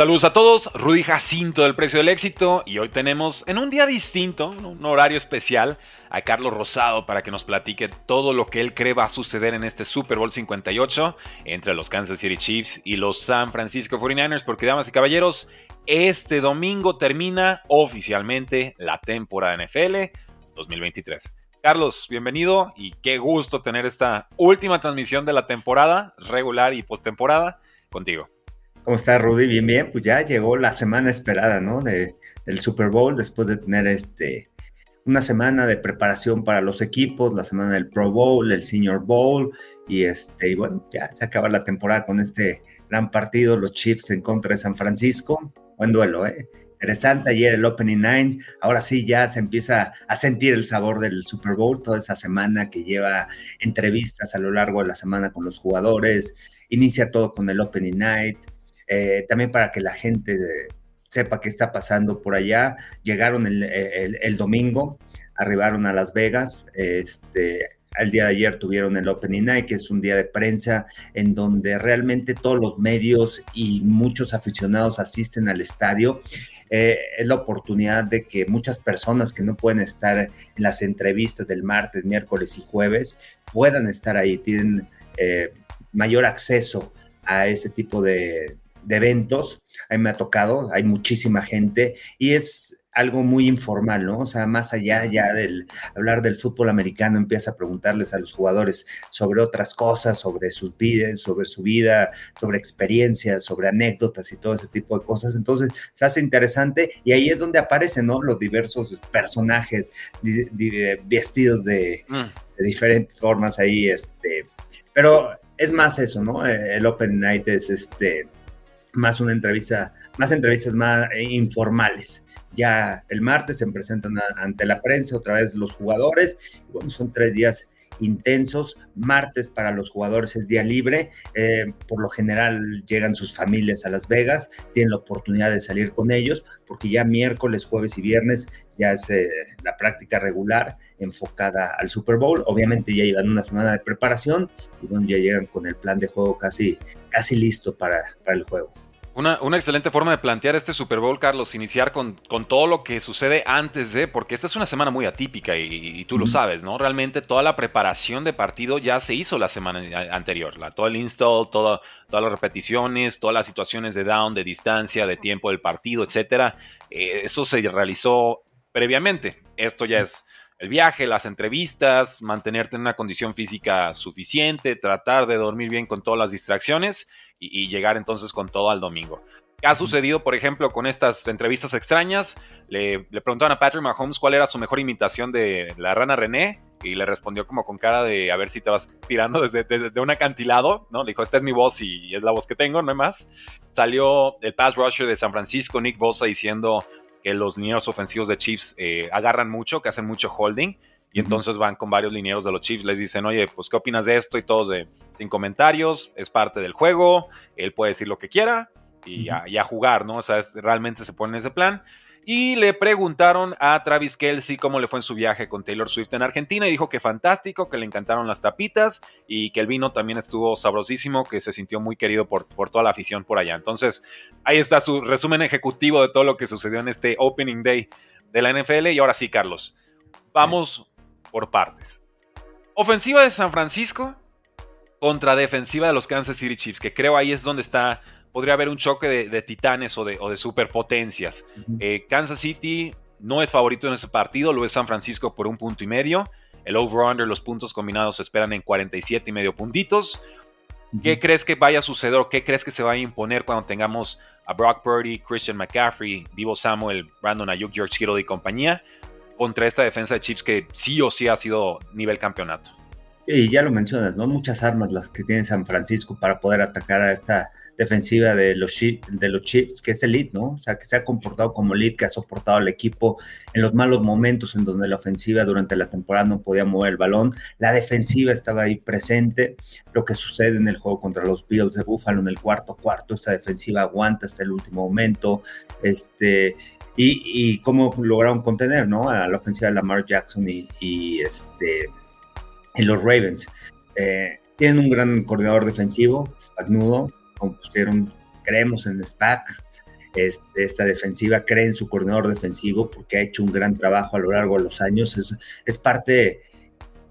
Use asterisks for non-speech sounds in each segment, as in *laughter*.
Saludos a todos, Rudy Jacinto del Precio del Éxito y hoy tenemos en un día distinto, un horario especial, a Carlos Rosado para que nos platique todo lo que él cree va a suceder en este Super Bowl 58 entre los Kansas City Chiefs y los San Francisco 49ers, porque damas y caballeros, este domingo termina oficialmente la temporada NFL 2023. Carlos, bienvenido y qué gusto tener esta última transmisión de la temporada regular y postemporada contigo. ¿Cómo estás, Rudy? Bien, bien. Pues ya llegó la semana esperada, ¿no? De, del Super Bowl, después de tener este, una semana de preparación para los equipos, la semana del Pro Bowl, el Senior Bowl, y este, y bueno, ya se acaba la temporada con este gran partido, los Chiefs en contra de San Francisco. Buen duelo, ¿eh? Interesante ayer el Opening Nine. Ahora sí ya se empieza a sentir el sabor del Super Bowl, toda esa semana que lleva entrevistas a lo largo de la semana con los jugadores. Inicia todo con el Opening Night eh, también para que la gente sepa qué está pasando por allá. Llegaron el, domingo, arribaron a Las Vegas, este, el día de ayer tuvieron el Opening Night, que es un día de prensa en donde realmente todos los medios y muchos aficionados asisten al estadio. Eh, es la oportunidad de que muchas personas que no pueden estar en las entrevistas del martes, miércoles y jueves puedan estar ahí, tienen eh, mayor acceso a ese tipo de, de eventos, a mí me ha tocado, hay muchísima gente y es algo muy informal, ¿no? O sea, más allá ya del hablar del fútbol americano, empieza a preguntarles a los jugadores sobre otras cosas, sobre sus vidas, sobre su vida, sobre experiencias, sobre anécdotas y todo ese tipo de cosas. Entonces, se hace interesante y ahí es donde aparecen, ¿no? Los diversos personajes vestidos de, mm. de diferentes formas ahí, este, pero es más eso, ¿no? El Open Night es este más una entrevista, más entrevistas más eh, informales. Ya el martes se presentan ante la prensa otra vez los jugadores. bueno, son tres días intensos. Martes para los jugadores es día libre. Eh, por lo general llegan sus familias a Las Vegas, tienen la oportunidad de salir con ellos, porque ya miércoles, jueves y viernes ya es eh, la práctica regular enfocada al Super Bowl. Obviamente ya llevan una semana de preparación y bueno, ya llegan con el plan de juego casi, casi listo para, para el juego. Una, excelente forma de plantear este Super Bowl, Carlos, iniciar con, con, todo lo que sucede antes de, porque esta es una semana muy atípica y, tú lo sabes, ¿no? Realmente toda la preparación de partido ya se hizo la semana anterior, la, todo el install, todas las repeticiones, todas las situaciones de down, de distancia, de tiempo del partido, etcétera. Eh, eso se realizó previamente. Esto ya es el viaje, las entrevistas, mantenerte en una condición física suficiente, tratar de dormir bien con todas las distracciones y, llegar entonces con todo al domingo. ¿Qué ha sucedido, por ejemplo, con estas entrevistas extrañas? Le, le, preguntaban a Patrick Mahomes cuál era su mejor imitación de la rana René y le respondió como con cara de a ver si te vas tirando desde, desde, un acantilado, ¿no? Le dijo, esta es mi voz y, es la voz que tengo, no hay más. Salió el pass rusher de San Francisco, Nick Bosa, diciendo que los linieros ofensivos de Chiefs eh, agarran mucho, que hacen mucho holding. Y entonces van con varios linieros de los Chiefs, les dicen, oye, pues, ¿qué opinas de esto? Y todos de, sin comentarios, es parte del juego, él puede decir lo que quiera y, a, jugar, ¿no? O sea, realmente se pone en ese plan. Y le preguntaron a Travis Kelsey cómo le fue en su viaje con Taylor Swift en Argentina y dijo que fantástico, que le encantaron las tapitas y que el vino también estuvo sabrosísimo, que se sintió muy querido por, por toda la afición por allá. Entonces, ahí está su resumen ejecutivo de todo lo que sucedió en este Opening Day de la NFL. Y ahora sí, Carlos, vamos por partes. Ofensiva de San Francisco contra defensiva de los Kansas City Chiefs, que creo ahí es donde está podría haber un choque de, titanes o de, superpotencias. Eh, Kansas City no es favorito en este partido, lo es San Francisco por un punto y medio. El over-under, los puntos combinados se esperan en 47 y medio puntitos. ¿Qué crees que vaya a suceder o qué crees que se va a imponer cuando tengamos a Brock Purdy, Christian McCaffrey, Divo Samuel, Brandon Ayuk, George Kittle y compañía contra esta defensa de Chiefs que sí o sí ha sido nivel campeonato? Sí, ya lo mencionas, ¿no? Muchas armas las que tiene San Francisco para poder atacar a esta defensiva de los, de los Chiefs, que es el lead, ¿no? O sea, que se ha comportado como lead, que ha soportado al equipo en los malos momentos en donde la ofensiva durante la temporada no podía mover el balón. La defensiva estaba ahí presente. Lo que sucede en el juego contra los Bills de Buffalo en el cuarto cuarto, esta defensiva aguanta hasta el último momento. Este, y, cómo lograron contener, ¿no? A la ofensiva de Lamar Jackson y, este, en los Ravens. Eh, tienen un gran coordinador defensivo, Spagnudo, como pusieron, creemos en SPAC, este, esta defensiva, cree en su coordinador defensivo porque ha hecho un gran trabajo a lo largo de los años. Es, es parte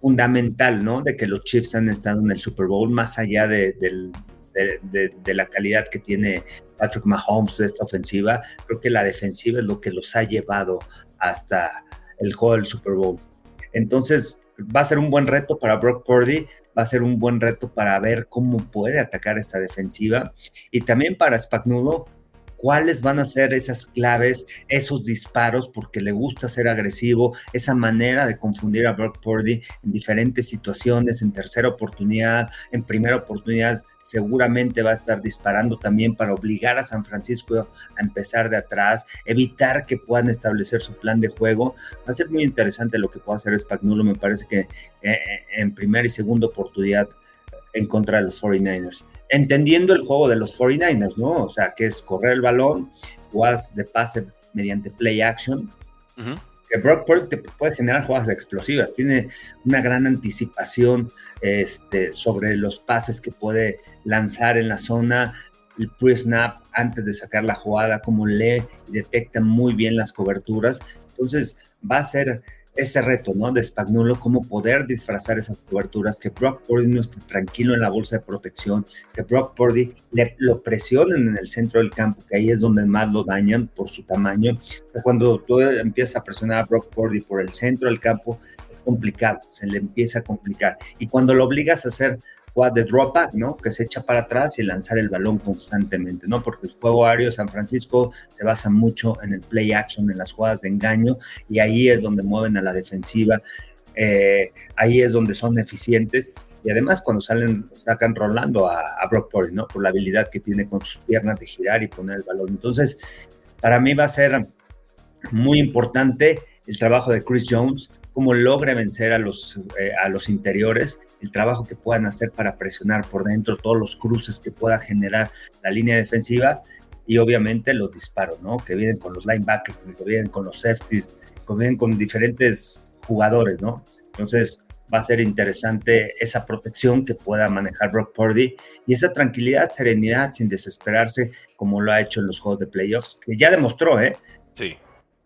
fundamental, ¿no? De que los Chiefs han estado en el Super Bowl, más allá de, de, la calidad que tiene Patrick Mahomes de esta ofensiva. Creo que la defensiva es lo que los ha llevado hasta el juego del Super Bowl. Entonces, va a ser un buen reto para Brock Purdy, va a ser un buen reto para ver cómo puede atacar esta defensiva y también para Spagnuolo cuáles van a ser esas claves, esos disparos, porque le gusta ser agresivo, esa manera de confundir a Brock Purdy en diferentes situaciones, en tercera oportunidad, en primera oportunidad, seguramente va a estar disparando también para obligar a San Francisco a empezar de atrás, evitar que puedan establecer su plan de juego. Va a ser muy interesante lo que pueda hacer Spagnuolo, me parece que eh, eh, en primera y segunda oportunidad en contra de los 49ers entendiendo el juego de los 49ers, ¿no? O sea, que es correr el balón, jugadas de pase mediante play action. Que Brock Purdy te puede generar jugadas explosivas, tiene una gran anticipación este, sobre los pases que puede lanzar en la zona, el pre-snap antes de sacar la jugada, como lee y detecta muy bien las coberturas. Entonces, va a ser ese reto, ¿no? De Spagnuolo, cómo poder disfrazar esas coberturas, que Brock Purdy no esté tranquilo en la bolsa de protección, que Brock Purdy le, lo presionen en el centro del campo, que ahí es donde más lo dañan por su tamaño. Cuando tú empiezas a presionar a Brock Purdy por el centro del campo, es complicado, se le empieza a complicar. Y cuando lo obligas a hacer de drop back, ¿no? Que se echa para atrás y lanzar el balón constantemente, ¿no? Porque el juego aéreo de San Francisco se basa mucho en el play action, en las jugadas de engaño, y ahí es donde mueven a la defensiva, eh, ahí es donde son eficientes. Y además cuando salen, sacan rolando a, Brock Purdy, ¿no? Por la habilidad que tiene con sus piernas de girar y poner el balón. Entonces, para mí va a ser muy importante el trabajo de Chris Jones, cómo logra vencer a los, eh, a los interiores, el trabajo que puedan hacer para presionar por dentro, todos los cruces que pueda generar la línea defensiva y obviamente los disparos, ¿no? Que vienen con los linebackers, que vienen con los safeties, que vienen con diferentes jugadores, ¿no? Entonces va a ser interesante esa protección que pueda manejar Brock Purdy y esa tranquilidad, serenidad, sin desesperarse, como lo ha hecho en los juegos de playoffs, que ya demostró, ¿eh? Sí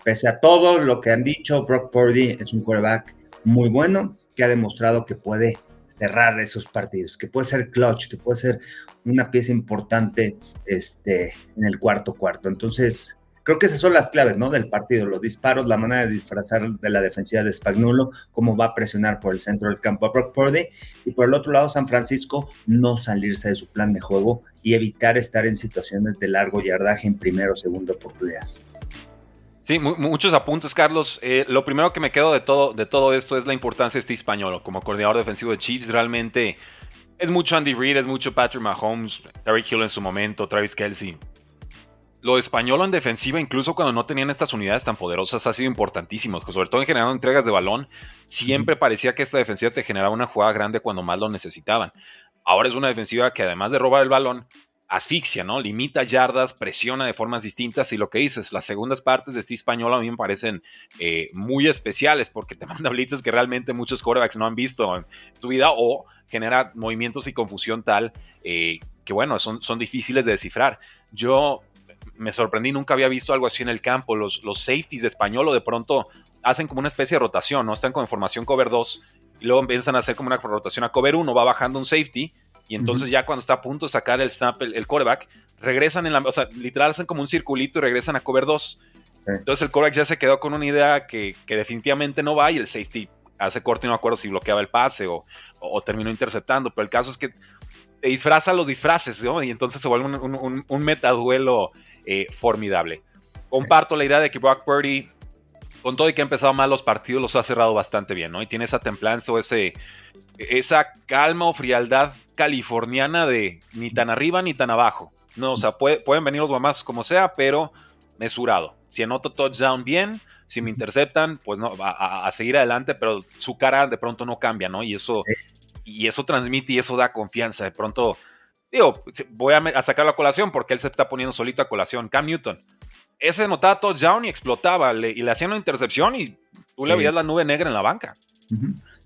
Pese a todo lo que han dicho, Brock Purdy es un quarterback muy bueno que ha demostrado que puede cerrar esos partidos, que puede ser clutch, que puede ser una pieza importante este, en el cuarto cuarto. Entonces, creo que esas son las claves ¿no? del partido, los disparos, la manera de disfrazar de la defensiva de Spagnuolo, cómo va a presionar por el centro del campo a Brock Purdy, y por el otro lado San Francisco no salirse de su plan de juego y evitar estar en situaciones de largo yardaje en primera o segunda oportunidad. Sí, muchos apuntes, Carlos. Eh, lo primero que me quedo de todo, de todo esto es la importancia de este español como coordinador defensivo de Chiefs. Realmente es mucho Andy Reid, es mucho Patrick Mahomes, Terry Hill en su momento, Travis Kelsey. Lo español en defensiva, incluso cuando no tenían estas unidades tan poderosas, ha sido importantísimo. Sobre todo en generar entregas de balón, siempre parecía que esta defensiva te generaba una jugada grande cuando más lo necesitaban. Ahora es una defensiva que además de robar el balón, asfixia, ¿no? Limita yardas, presiona de formas distintas y lo que dices, las segundas partes de este español a mí me parecen eh, muy especiales porque te *laughs* manda blitzes que realmente muchos quarterbacks no han visto en su vida o genera movimientos y confusión tal eh, que bueno, son, son difíciles de descifrar. Yo me sorprendí, nunca había visto algo así en el campo, los, los safeties de español o de pronto hacen como una especie de rotación, ¿no? Están con formación cover 2 y luego empiezan a hacer como una rotación a cover 1, va bajando un safety y entonces ya cuando está a punto de sacar el snap, el, quarterback, regresan en la, o sea, literal hacen como un circulito y regresan a cover 2. Entonces el quarterback ya se quedó con una idea que, definitivamente no va y el safety hace corto y no acuerdo si bloqueaba el pase o, terminó interceptando, pero el caso es que te disfraza los disfraces, ¿no? Y entonces se vuelve un, un, metaduelo eh, formidable. Comparto la idea de que Brock Purdy, con todo y que ha empezado mal los partidos, los ha cerrado bastante bien, ¿no? Y tiene esa templanza o ese, esa calma o frialdad californiana de ni tan arriba ni tan abajo. No, o sea, pueden venir los mamás como sea, pero mesurado. Si anoto touchdown bien, si me interceptan, pues no, a, a, seguir adelante, pero su cara de pronto no cambia, ¿no? Y eso, y eso transmite y eso da confianza. De pronto, digo, voy a, sacar la colación porque él se está poniendo solito a colación. Cam Newton. Ese notaba touchdown y explotaba, y le hacían una intercepción y tú le veías la nube negra en la banca.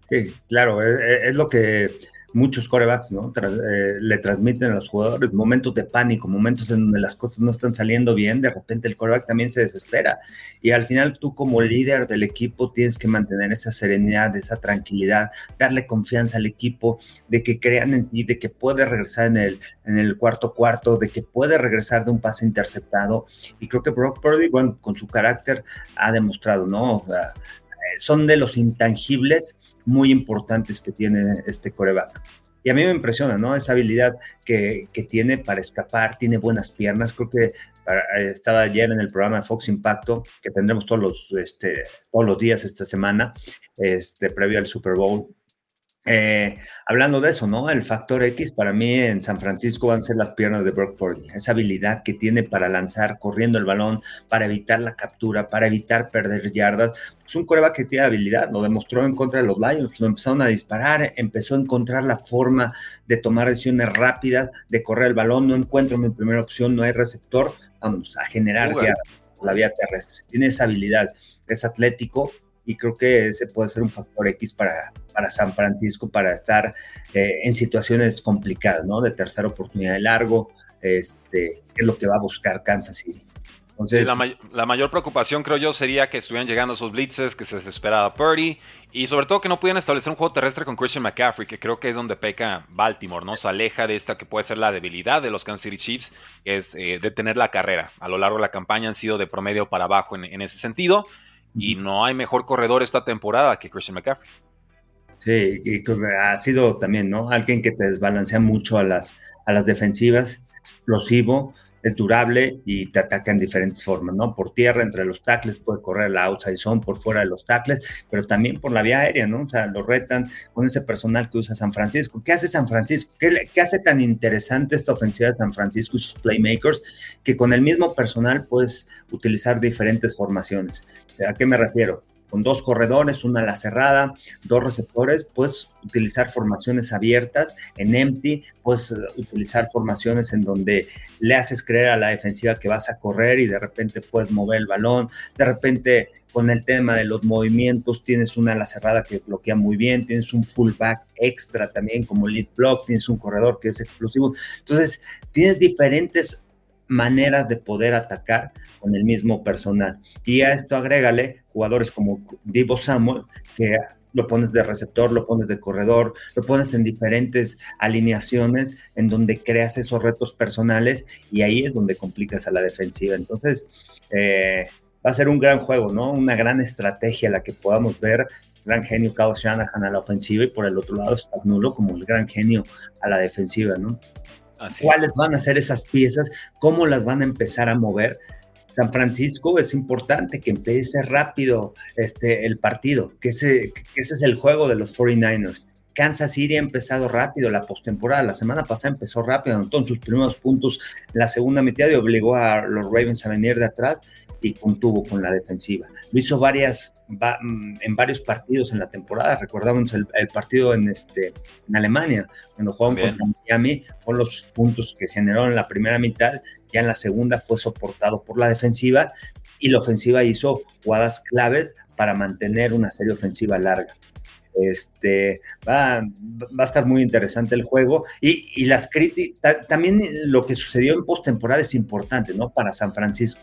Sí, claro, es, lo que muchos corebacks, ¿no? Eh, le transmiten a los jugadores momentos de pánico, momentos en donde las cosas no están saliendo bien, de repente el coreback también se desespera. Y al final tú como líder del equipo tienes que mantener esa serenidad, esa tranquilidad, darle confianza al equipo, de que crean en ti, de que puedes regresar en el, en el cuarto cuarto, de que puedes regresar de un pase interceptado. Y creo que Brock Purdy, bueno, con su carácter ha demostrado, ¿no? Eh, son de los intangibles muy importantes que tiene este coreback. Y a mí me impresiona, ¿no? Esa habilidad que, tiene para escapar, tiene buenas piernas. Creo que estaba ayer en el programa de Fox Impacto, que tendremos todos los, este, todos los días esta semana, este, previo al Super Bowl. Eh, hablando de eso, ¿no? El factor X para mí en San Francisco van a ser las piernas de Brock Purdy. Esa habilidad que tiene para lanzar corriendo el balón, para evitar la captura, para evitar perder yardas. Es un coreback que tiene habilidad, lo demostró en contra de los Lions, lo empezaron a disparar, empezó a encontrar la forma de tomar decisiones rápidas, de correr el balón. No encuentro mi primera opción, no hay receptor. Vamos a generar la vía terrestre. Tiene esa habilidad, es atlético, y creo que ese puede ser un factor X para, para San Francisco para estar eh, en situaciones complicadas, ¿no? De tercera oportunidad de largo, este, es lo que va a buscar Kansas City. Entonces, la, mayor preocupación creo yo sería que estuvieran llegando esos blitzes, que se desesperaba Purdy y sobre todo que no pudieran establecer un juego terrestre con Christian McCaffrey, que creo que es donde peca Baltimore, ¿no? Se aleja de esta que puede ser la debilidad de los Kansas City Chiefs, que es eh, detener la carrera. A lo largo de la campaña han sido de promedio para abajo en ese sentido. Y no hay mejor corredor esta temporada que Christian McCaffrey. Sí, y ha sido también, ¿no? Alguien que te desbalancea mucho a las, a las defensivas, explosivo, es durable y te ataca en diferentes formas, ¿no? Por tierra, entre los tackles, puede correr la outside zone por fuera de los tackles, pero también por la vía aérea, ¿no? O sea, lo retan con ese personal que usa San Francisco. ¿Qué hace San Francisco? ¿Qué, qué hace tan interesante esta ofensiva de San Francisco y sus playmakers? Que con el mismo personal puedes utilizar diferentes formaciones. ¿A qué me refiero? Con dos corredores, una a la cerrada, dos receptores, puedes utilizar formaciones abiertas en empty, puedes utilizar formaciones en donde le haces creer a la defensiva que vas a correr y de repente puedes mover el balón, de repente con el tema de los movimientos tienes una a la cerrada que bloquea muy bien, tienes un fullback extra también como lead block, tienes un corredor que es explosivo. Entonces, tienes diferentes maneras de poder atacar con el mismo personal. Y a esto agrégale jugadores como Divo Samuel, que lo pones de receptor, lo pones de corredor, lo pones en diferentes alineaciones en donde creas esos retos personales y ahí es donde complicas a la defensiva. Entonces, eh, va a ser un gran juego, ¿no? Una gran estrategia la que podamos ver. Gran genio Kyle Shanahan a la ofensiva y por el otro lado nulo como el gran genio a la defensiva, ¿no? Cuáles van a ser esas piezas, cómo las van a empezar a mover. San Francisco es importante que empiece rápido este, el partido, que ese, que ese es el juego de los 49ers. Kansas City ha empezado rápido la postemporada. La semana pasada empezó rápido, anotó sus primeros puntos en la segunda mitad y obligó a los Ravens a venir de atrás y contuvo con la defensiva. Lo hizo varias, mm, en varios partidos en la temporada. Recordamos el, partido en, este, en Alemania, cuando jugaron contra Miami, fueron los puntos que generó en la primera mitad. Ya en la segunda fue soportado por la defensiva y la ofensiva hizo jugadas claves para mantener una serie ofensiva larga. Este, va, va, a estar muy interesante el juego. Y, y las críticas, también lo que sucedió en postemporada es importante, ¿no? Para San Francisco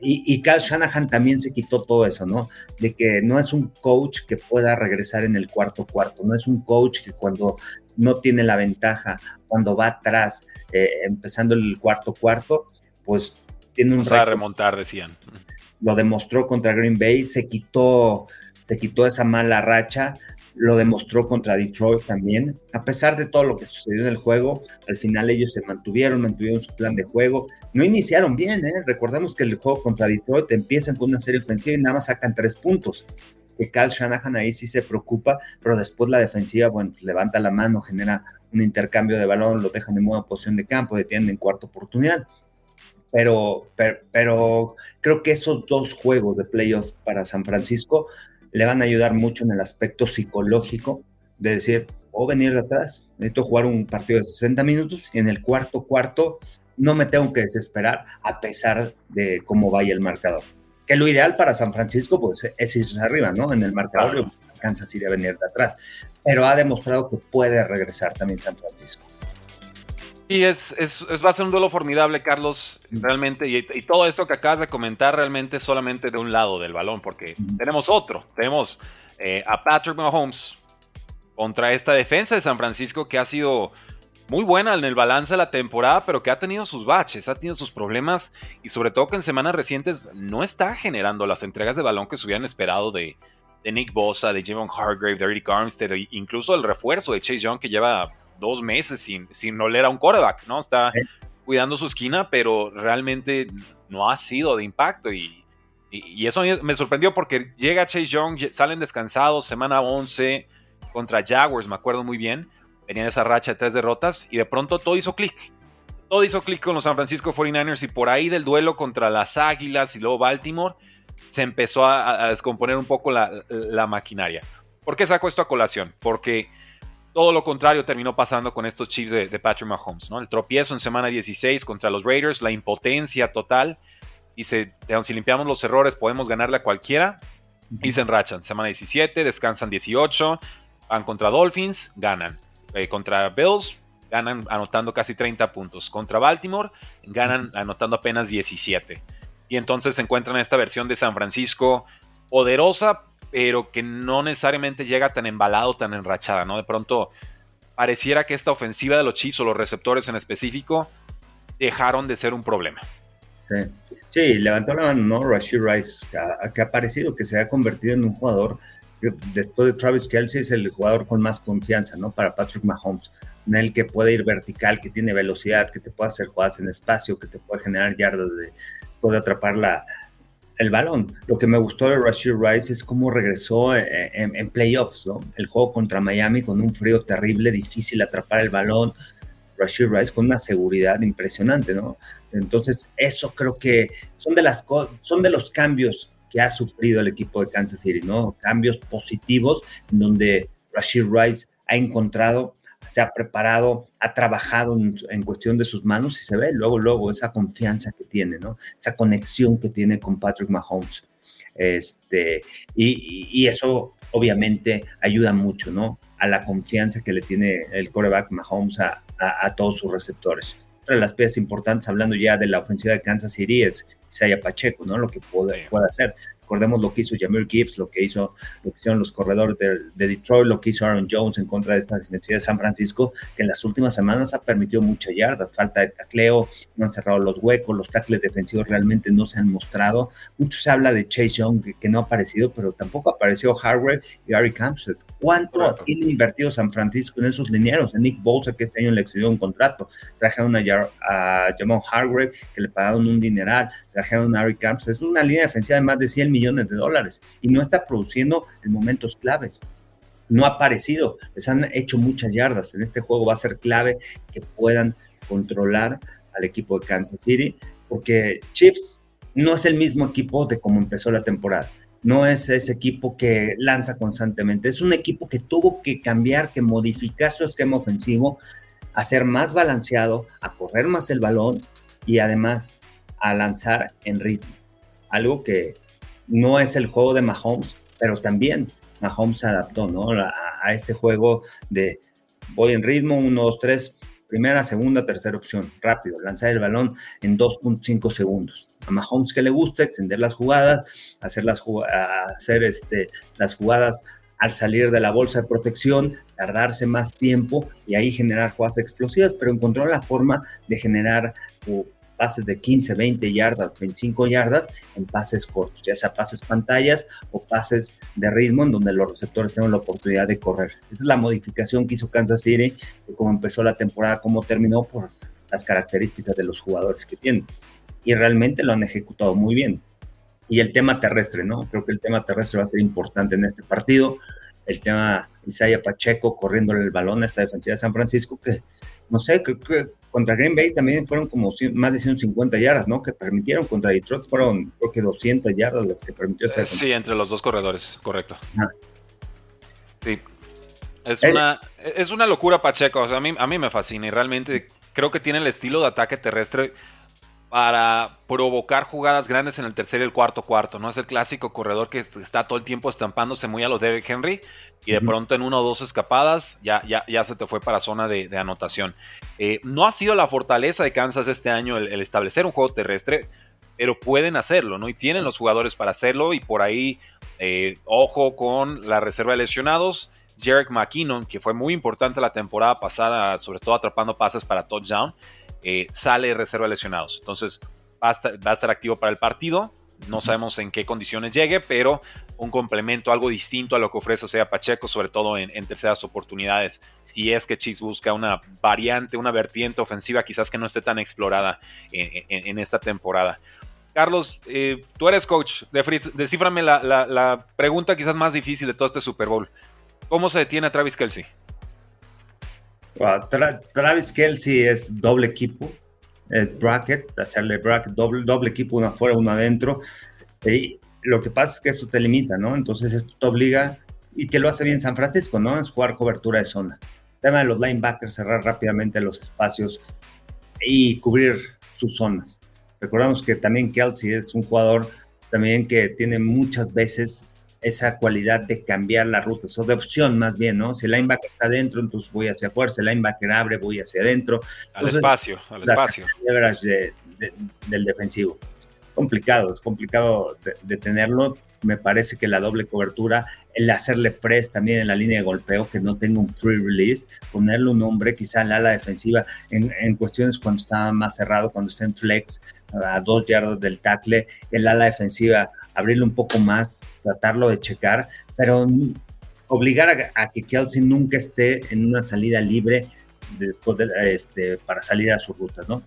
y, y Cal Shanahan también se quitó todo eso, ¿no? De que no es un coach que pueda regresar en el cuarto cuarto, no es un coach que cuando no tiene la ventaja, cuando va atrás, eh, empezando el cuarto cuarto, pues tiene un... Va a remontar, decían. Lo demostró contra Green Bay, se quitó, se quitó esa mala racha, lo demostró contra Detroit también. A pesar de todo lo que sucedió en el juego, al final ellos se mantuvieron, mantuvieron su plan de juego. No iniciaron bien, ¿eh? Recordemos que el juego contra Detroit empiezan con una serie ofensiva y nada más sacan tres puntos. Que Cal Shanahan ahí sí se preocupa, pero después la defensiva, bueno, pues levanta la mano, genera un intercambio de balón, lo dejan en buena posición de campo, detienen en cuarta oportunidad. Pero, pero, pero, creo que esos dos juegos de playoffs para San Francisco le van a ayudar mucho en el aspecto psicológico de decir, o venir de atrás, necesito jugar un partido de 60 minutos y en el cuarto cuarto no me tengo que desesperar a pesar de cómo vaya el marcador. Que lo ideal para San Francisco, pues, es irse arriba, ¿no? En el marcador, Kansas a venir de atrás. Pero ha demostrado que puede regresar también San Francisco. Y es, es, va a ser un duelo formidable, Carlos, realmente. Y, todo esto que acabas de comentar realmente solamente de un lado del balón, porque tenemos otro. Tenemos eh, a Patrick Mahomes contra esta defensa de San Francisco que ha sido muy buena en el balance de la temporada, pero que ha tenido sus baches, ha tenido sus problemas y sobre todo que en semanas recientes no está generando las entregas de balón que se hubieran esperado de, Nick Bosa, de Javon Hargrave, de Eric Armstead, incluso el refuerzo de Chase Young que lleva dos meses sin, sin oler a un quarterback, ¿no? Está cuidando su esquina, pero realmente no ha sido de impacto y, y, eso me sorprendió porque llega Chase Young, salen descansados, semana 11 contra Jaguars, me acuerdo muy bien venían esa racha de tres derrotas y de pronto todo hizo clic. Todo hizo clic con los San Francisco 49ers y por ahí del duelo contra las Águilas y luego Baltimore se empezó a, descomponer un poco la, maquinaria. ¿Por qué saco esto a colación? Porque todo lo contrario terminó pasando con estos Chiefs de, Patrick Mahomes, ¿no? El tropiezo en semana 16 contra los Raiders, la impotencia total. Y se, si limpiamos los errores podemos ganarle a cualquiera. Y se enrachan. Semana 17, descansan 18, van contra Dolphins, ganan. Eh, contra Bills ganan anotando casi 30 puntos. Contra Baltimore ganan anotando apenas 17. Y entonces se encuentran esta versión de San Francisco poderosa, pero que no necesariamente llega tan embalado, tan enrachada, ¿no? De pronto pareciera que esta ofensiva de los Chiefs o los receptores en específico dejaron de ser un problema. Sí, levantó la mano, ¿no? Rashid Rice, que ha parecido que se ha convertido en un jugador después de Travis Kelsey es el jugador con más confianza, ¿no? Para Patrick Mahomes, en el que puede ir vertical, que tiene velocidad, que te puede hacer jugadas en espacio, que te puede generar yardas, de, puede atrapar la, el balón. Lo que me gustó de Rashid Rice es cómo regresó eh, en, playoffs, ¿no? El juego contra Miami con un frío terrible, difícil atrapar el balón. Rashid Rice con una seguridad impresionante, ¿no? Entonces, eso creo que son de las son de los cambios que ha sufrido el equipo de Kansas City, ¿no? Cambios positivos donde Rashid Rice ha encontrado, se ha preparado, ha trabajado en, cuestión de sus manos y se ve luego, luego esa confianza que tiene, ¿no? Esa conexión que tiene con Patrick Mahomes. Este, y, eso obviamente ayuda mucho, ¿no? A la confianza que le tiene el coreback Mahomes a, a todos sus receptores. Otra de las piezas importantes, hablando ya de la ofensiva de Kansas City, es Isaiah Pacheco, ¿no? Lo que puede, puede hacer. Recordemos lo que hizo Jamir Gibbs, lo que hizo, lo que hicieron los corredores de, Detroit, lo que hizo Aaron Jones en contra de esta defensiva de San Francisco, que en las últimas semanas ha permitido muchas yardas, falta de tacleo, no han cerrado los huecos, los tackles defensivos realmente no se han mostrado. Mucho se habla de Chase Young, que, no ha aparecido, pero tampoco apareció Hardware y Gary Campbell. ¿Cuánto tiene invertido San Francisco en esos linieros? En Nick Bosa, que este año le excedió un contrato. Trajeron a, a Hargrave, que le pagaron un dineral. Trajeron a Harry Camps. Es una línea defensiva de más de 100 millones de dólares y no está produciendo en momentos claves. No ha aparecido. Les han hecho muchas yardas. En este juego va a ser clave que puedan controlar al equipo de Kansas City, porque Chiefs no es el mismo equipo de como empezó la temporada no es ese equipo que lanza constantemente, es un equipo que tuvo que cambiar, que modificar su esquema ofensivo, a ser más balanceado, a correr más el balón y además a lanzar en ritmo. Algo que no es el juego de Mahomes, pero también Mahomes se adaptó ¿no? a, este juego de voy en ritmo, 1, 2, 3, primera, segunda, tercera opción, rápido, lanzar el balón en 2.5 segundos a Mahomes que le gusta extender las jugadas, hacer las, hacer este, las jugadas al salir de la bolsa de protección, tardarse más tiempo y ahí generar jugadas explosivas, pero encontró la forma de generar pases de 15, 20 yardas, 25 yardas en pases cortos, ya sea pases pantallas o pases de ritmo en donde los receptores tienen la oportunidad de correr. Esa es la modificación que hizo Kansas City, de cómo empezó la temporada, cómo terminó por las características de los jugadores que tienen y realmente lo han ejecutado muy bien. Y el tema terrestre, ¿no? Creo que el tema terrestre va a ser importante en este partido. El tema Isaiah Pacheco corriéndole el balón a esta defensiva de San Francisco, que no sé, creo contra Green Bay también fueron como más de 150 yardas, ¿no? Que permitieron contra Detroit fueron creo que 200 yardas las que permitió esta Sí, entre los dos corredores, correcto. Sí. Es, eh, una, es una locura Pacheco, o sea, a mí, a mí me fascina y realmente creo que tiene el estilo de ataque terrestre para provocar jugadas grandes en el tercer y el cuarto cuarto, ¿no? Es el clásico corredor que está todo el tiempo estampándose muy a los Derrick Henry y de pronto en una o dos escapadas ya, ya, ya se te fue para zona de, anotación. Eh, no ha sido la fortaleza de Kansas este año el, establecer un juego terrestre, pero pueden hacerlo, ¿no? Y tienen los jugadores para hacerlo y por ahí, eh, ojo con la reserva de lesionados. Jarek McKinnon, que fue muy importante la temporada pasada, sobre todo atrapando pases para touchdown, eh, sale de reserva de lesionados. Entonces va a, estar, activo para el partido. No sabemos en qué condiciones llegue, pero un complemento, algo distinto a lo que ofrece sea Pacheco, sobre todo en, terceras oportunidades. Si es que Chiefs busca una variante, una vertiente ofensiva, quizás que no esté tan explorada en, esta temporada. Carlos, eh, tú eres coach. Descíframe la, la, pregunta quizás más difícil de todo este Super Bowl. ¿Cómo se detiene a Travis Kelsey? Travis Kelsey es doble equipo, es bracket, hacerle bracket, doble, doble equipo, uno afuera, uno adentro. Y lo que pasa es que esto te limita, ¿no? Entonces esto te obliga, y que lo hace bien San Francisco, ¿no? Es jugar cobertura de zona. El tema de los linebackers, cerrar rápidamente los espacios y cubrir sus zonas. Recordamos que también Kelsey es un jugador también que tiene muchas veces esa cualidad de cambiar la ruta, o de opción más bien, ¿no? Si el linebacker está adentro, entonces voy hacia afuera, si el linebacker abre, voy hacia adentro. al espacio, al espacio. del defensivo. Es complicado, es complicado de, tenerlo. Me parece que la doble cobertura, el hacerle press también en la línea de golpeo, que no tenga un free release, ponerle un hombre quizá en la ala defensiva en, en cuestiones cuando está más cerrado, cuando está en flex, a dos yardas del tackle, el ala defensiva abrirlo un poco más, tratarlo de checar, pero obligar a, que Kelsey nunca esté en una salida libre después de, este, para salir a su ruta, ¿no?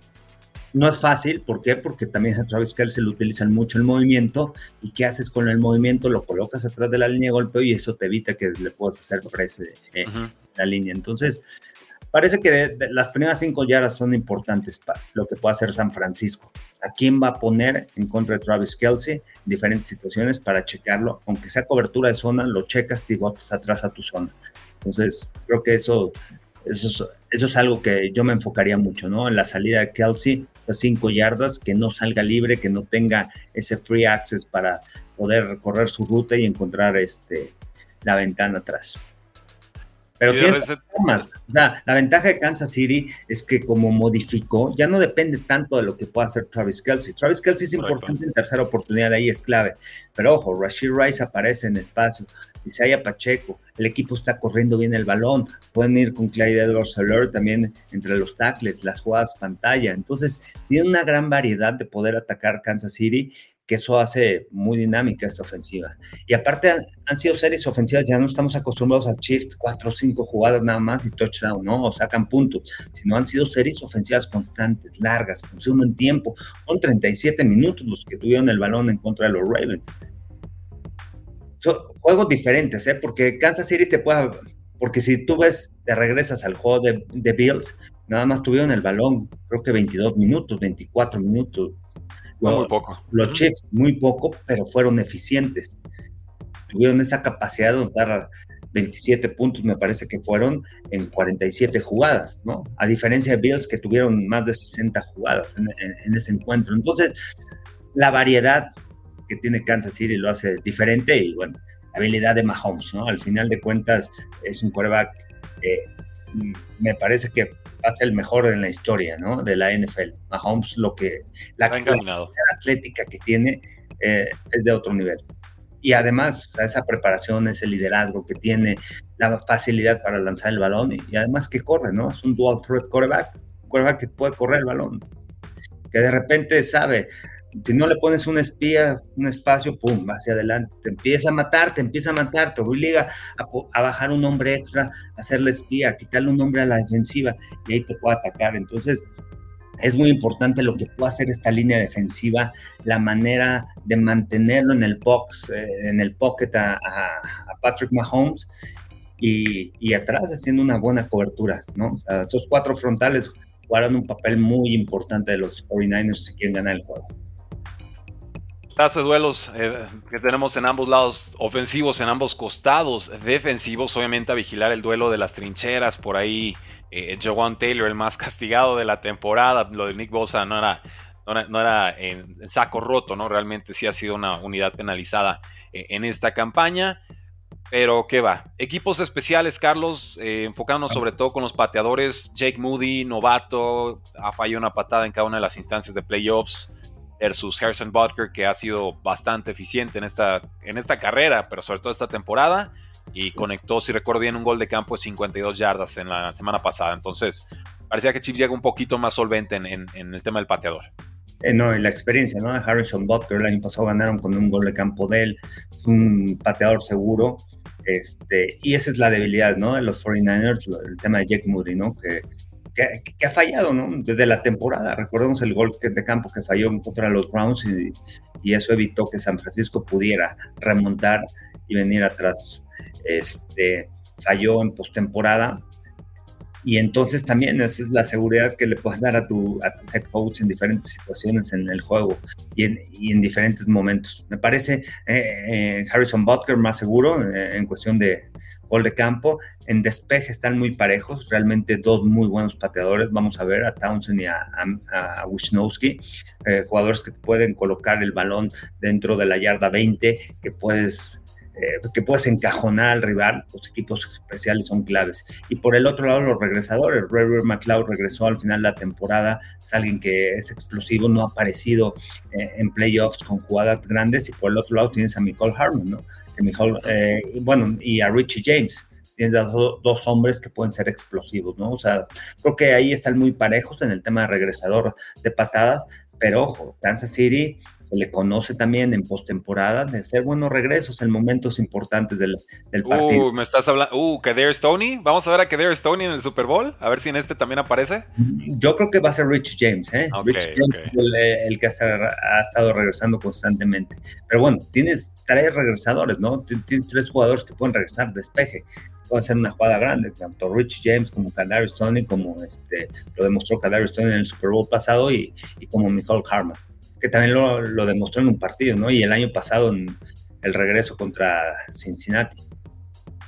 No es fácil, ¿por qué? Porque también a Travis Kelsey lo utilizan mucho el movimiento y ¿qué haces con el movimiento? Lo colocas atrás de la línea de golpeo y eso te evita que le puedas hacer press en la línea. Entonces, parece que las primeras cinco yardas son importantes para lo que pueda hacer San Francisco. ¿A quién va a poner en contra de Travis Kelsey en diferentes situaciones para checarlo? Aunque sea cobertura de zona, lo checas y botas atrás a tu zona. Entonces, creo que eso, eso, eso es algo que yo me enfocaría mucho, ¿no? En la salida de Kelsey, esas cinco yardas, que no salga libre, que no tenga ese free access para poder recorrer su ruta y encontrar este, la ventana atrás. Pero tiene formas. la ventaja de Kansas City es que como modificó, ya no depende tanto de lo que pueda hacer Travis Kelsey. Travis Kelsey es importante en tercera oportunidad, ahí es clave. Pero ojo, Rashid Rice aparece en espacio, Isaiah Pacheco, el equipo está corriendo bien el balón, pueden ir con claridad de los alert también entre los tackles, las jugadas pantalla. Entonces, tiene una gran variedad de poder atacar Kansas City que eso hace muy dinámica esta ofensiva. Y aparte han, sido series ofensivas, ya no estamos acostumbrados a shift, cuatro o cinco jugadas nada más y touchdown, ¿no? O sacan puntos, sino han sido series ofensivas constantes, largas, consumen tiempo. Son 37 minutos los que tuvieron el balón en contra de los Ravens. Son juegos diferentes, ¿eh? Porque Kansas City te puede... Porque si tú ves, te regresas al juego de, de Bills, nada más tuvieron el balón, creo que 22 minutos, 24 minutos, muy poco. Los Chiefs, muy poco, pero fueron eficientes. Tuvieron esa capacidad de anotar 27 puntos, me parece que fueron en 47 jugadas, ¿no? A diferencia de Bills, que tuvieron más de 60 jugadas en, ese encuentro. Entonces, la variedad que tiene Kansas City lo hace diferente y, bueno, la habilidad de Mahomes, ¿no? Al final de cuentas, es un quarterback, eh, me parece que va a ser el mejor en la historia, ¿no? De la NFL. Mahomes, lo que la atlética que tiene eh, es de otro nivel. Y además, esa preparación, ese liderazgo que tiene, la facilidad para lanzar el balón y, además que corre, ¿no? Es un dual threat quarterback, un quarterback que puede correr el balón, que de repente sabe si no le pones un espía, un espacio, pum, va hacia adelante, te empieza a matar, te empieza a matar, te obliga a, bajar un hombre extra, a hacerle espía, a quitarle un hombre a la defensiva y ahí te puede atacar. Entonces, es muy importante lo que puede hacer esta línea defensiva, la manera de mantenerlo en el box, eh, en el pocket a, Patrick Mahomes y, atrás haciendo una buena cobertura, ¿no? O estos cuatro frontales jugaron un papel muy importante de los 49ers si quieren ganar el juego de duelos eh, que tenemos en ambos lados, ofensivos en ambos costados, defensivos, obviamente a vigilar el duelo de las trincheras, por ahí eh, Taylor, el más *laughs* castigado de la temporada, lo de Nick Bosa no era, no era, en, saco roto, ¿no? Realmente sí ha sido una unidad penalizada eh, en esta campaña. Pero qué va. Equipos especiales, Carlos, eh, enfocándonos sobre todo con los pateadores. Jake Moody, novato, ha fallado una patada en cada una de las instancias de playoffs. Versus Harrison Butker, que ha sido bastante eficiente en esta, en esta carrera, pero sobre todo esta temporada. Y conectó, si recuerdo bien, un gol de campo de 52 yardas en la semana pasada. Entonces, parecía que Chiefs llega un poquito más solvente en el tema del pateador. Eh, no, y la experiencia, ¿no? De Harrison Butker el año pasado ganaron con un gol de campo de él, un pateador seguro, este, y esa es la debilidad, ¿no? De los 49ers, el tema de Jake Moody, ¿no? Que, que, ha fallado, ¿no? Desde la temporada, recordemos el gol de campo que falló contra los Browns y, y eso evitó que San Francisco pudiera remontar y venir atrás. Este, falló en postemporada, y entonces también esa es la seguridad que le puedes dar a tu, head coach en diferentes situaciones en el juego y en, y en diferentes momentos. Me parece eh, eh, Harrison Butker más seguro eh, en cuestión de gol de campo. En despeje están muy parejos, realmente dos muy buenos pateadores. Vamos a ver a Townsend y a, a, Wisnowski, jugadores que pueden colocar el balón dentro de la yarda 20, que puedes eh, que puedes encajonar al rival, los equipos especiales son claves. Y por el otro lado, los regresadores. Ray McLeod regresó al final de la temporada, es alguien que es explosivo, no ha aparecido eh, en playoffs con jugadas grandes. Y por el otro lado tienes a Nicole Harmon, ¿no? Eh, bueno, y a Richie James. Tienes dos, dos hombres que pueden ser explosivos, ¿no? O sea, creo que ahí están muy parejos en el tema de regresador de patadas, pero ojo, Kansas City se le conoce también en postemporada de hacer buenos regresos en momentos importantes del, del partido. Uh, me estás hablando, uh, Kader Stoney, vamos a ver a Kader Stoney en el Super Bowl, a ver si en este también aparece. Yo creo que va a ser Rich James, ¿eh? Rich James el, que ha estado regresando constantemente. Pero bueno, tienes tres regresadores, ¿no? Tienes tres jugadores que pueden regresar, despeje puede ser una jugada grande, tanto Rich James como Kadarius Tony, como este, lo demostró Kadarius Tony en el Super Bowl pasado y, y como Michael Harman, que también lo, demostró en un partido, ¿no? Y el año pasado en el regreso contra Cincinnati.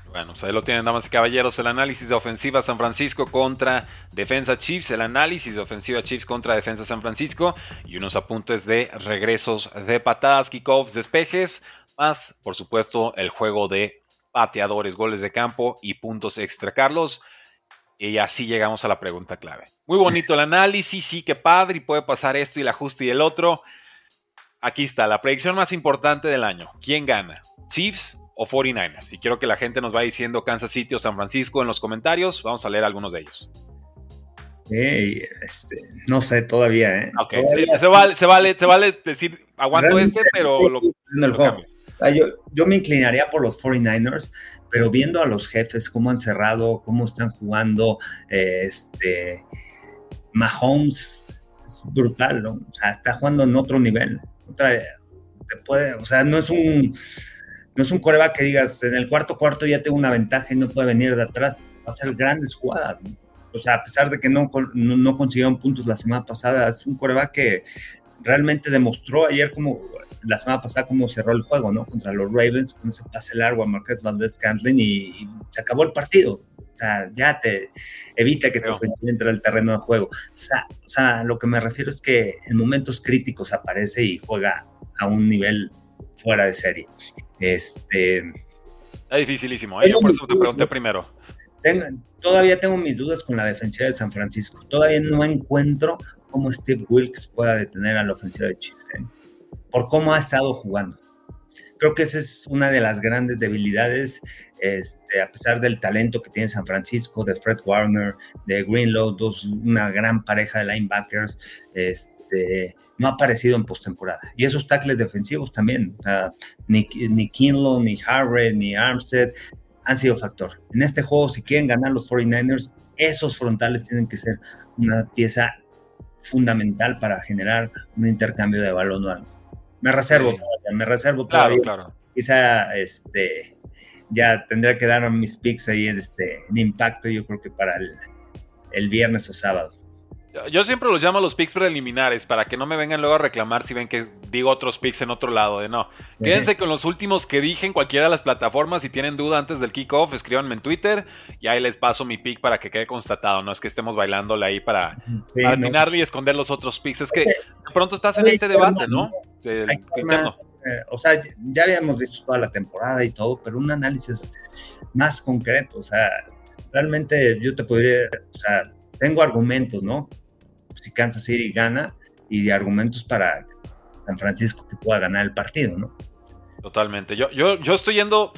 Bueno, pues ahí lo tienen, damas y caballeros, el análisis de ofensiva San Francisco contra defensa Chiefs, el análisis de ofensiva Chiefs contra defensa San Francisco y unos apuntes de regresos de patadas, kickoffs, despejes, más, por supuesto, el juego de pateadores, goles de campo y puntos extra. Carlos, y así llegamos a la pregunta clave. Muy bonito el análisis, sí que padre, y puede pasar esto y el ajuste y el otro. Aquí está, la predicción más importante del año. ¿Quién gana? ¿Chiefs o 49ers? Y quiero que la gente nos vaya diciendo Kansas City o San Francisco en los comentarios. Vamos a leer algunos de ellos. Sí, este, no sé todavía, ¿eh? Se, vale, se, vale, se vale decir, aguanto este, pero lo, yo, me inclinaría por los 49ers, pero viendo a los jefes, cómo han cerrado, cómo están jugando, este, Mahomes es brutal, ¿no? O sea, está jugando en otro nivel. puede, o sea, no es un no es un coreback que digas, en el cuarto cuarto ya tengo una ventaja y no puede venir de atrás, va a ser grandes jugadas. O sea, a pesar de que no, no, no consiguieron puntos la semana pasada, es un coreback que realmente demostró ayer como la semana pasada cómo cerró el juego, ¿no? Contra los Ravens, con ese pase largo a Marquez Valdez Cantlin y, se acabó el partido. O sea, ya te evita que tu ofensiva entre al terreno de juego. O sea, lo que me refiero es que en momentos críticos aparece y juega a un nivel fuera de serie. Este. Es dificilísimo, ¿eh? yo por eso te pregunté primero. todavía tengo mis dudas con la defensiva de San Francisco. Todavía no encuentro cómo Steve Wilkes pueda detener a la ofensiva de Chiefs. ¿eh? Por cómo ha estado jugando. Creo que esa es una de las grandes debilidades, este, a pesar del talento que tiene San Francisco, de Fred Warner, de Greenlow, dos, una gran pareja de linebackers, este, no ha aparecido en postemporada. Y esos tackles defensivos también, ni, ni Kinlow, ni Harvey, ni Armstead han sido factor. En este juego, si quieren ganar los 49ers, esos frontales tienen que ser una pieza fundamental para generar un intercambio de balón o algo. Me reservo todavía, me reservo todavía. Claro, Quizá este, ya tendría que dar mis picks ahí este, en impacto, yo creo que para el, viernes o sábado. Yo siempre los llamo los picks preliminares para que no me vengan luego a reclamar si ven que digo otros picks en otro lado. De no. Quédense con los últimos que dije en cualquiera de las plataformas. Si tienen duda antes del kickoff, escríbanme en Twitter y ahí les paso mi pick para que quede constatado. No es que estemos bailándole ahí para, sí, y esconder los otros picks. Es que de pronto estás en este debate, ¿no? Eh, o sea, ya habíamos visto toda la temporada y todo, pero un análisis más concreto. O sea, realmente yo te podría, o sea, tengo argumentos, ¿no? Si Kansas City gana y de argumentos para San Francisco que pueda ganar el partido, ¿no? Totalmente. Yo, yo, yo estoy yendo,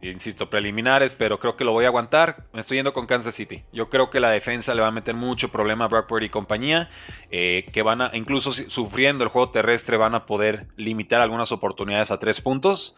insisto, preliminares, pero creo que lo voy a aguantar. Me estoy yendo con Kansas City. Yo creo que la defensa le va a meter mucho problema a Brock y compañía, eh, que van a, incluso sufriendo el juego terrestre, van a poder limitar algunas oportunidades a tres puntos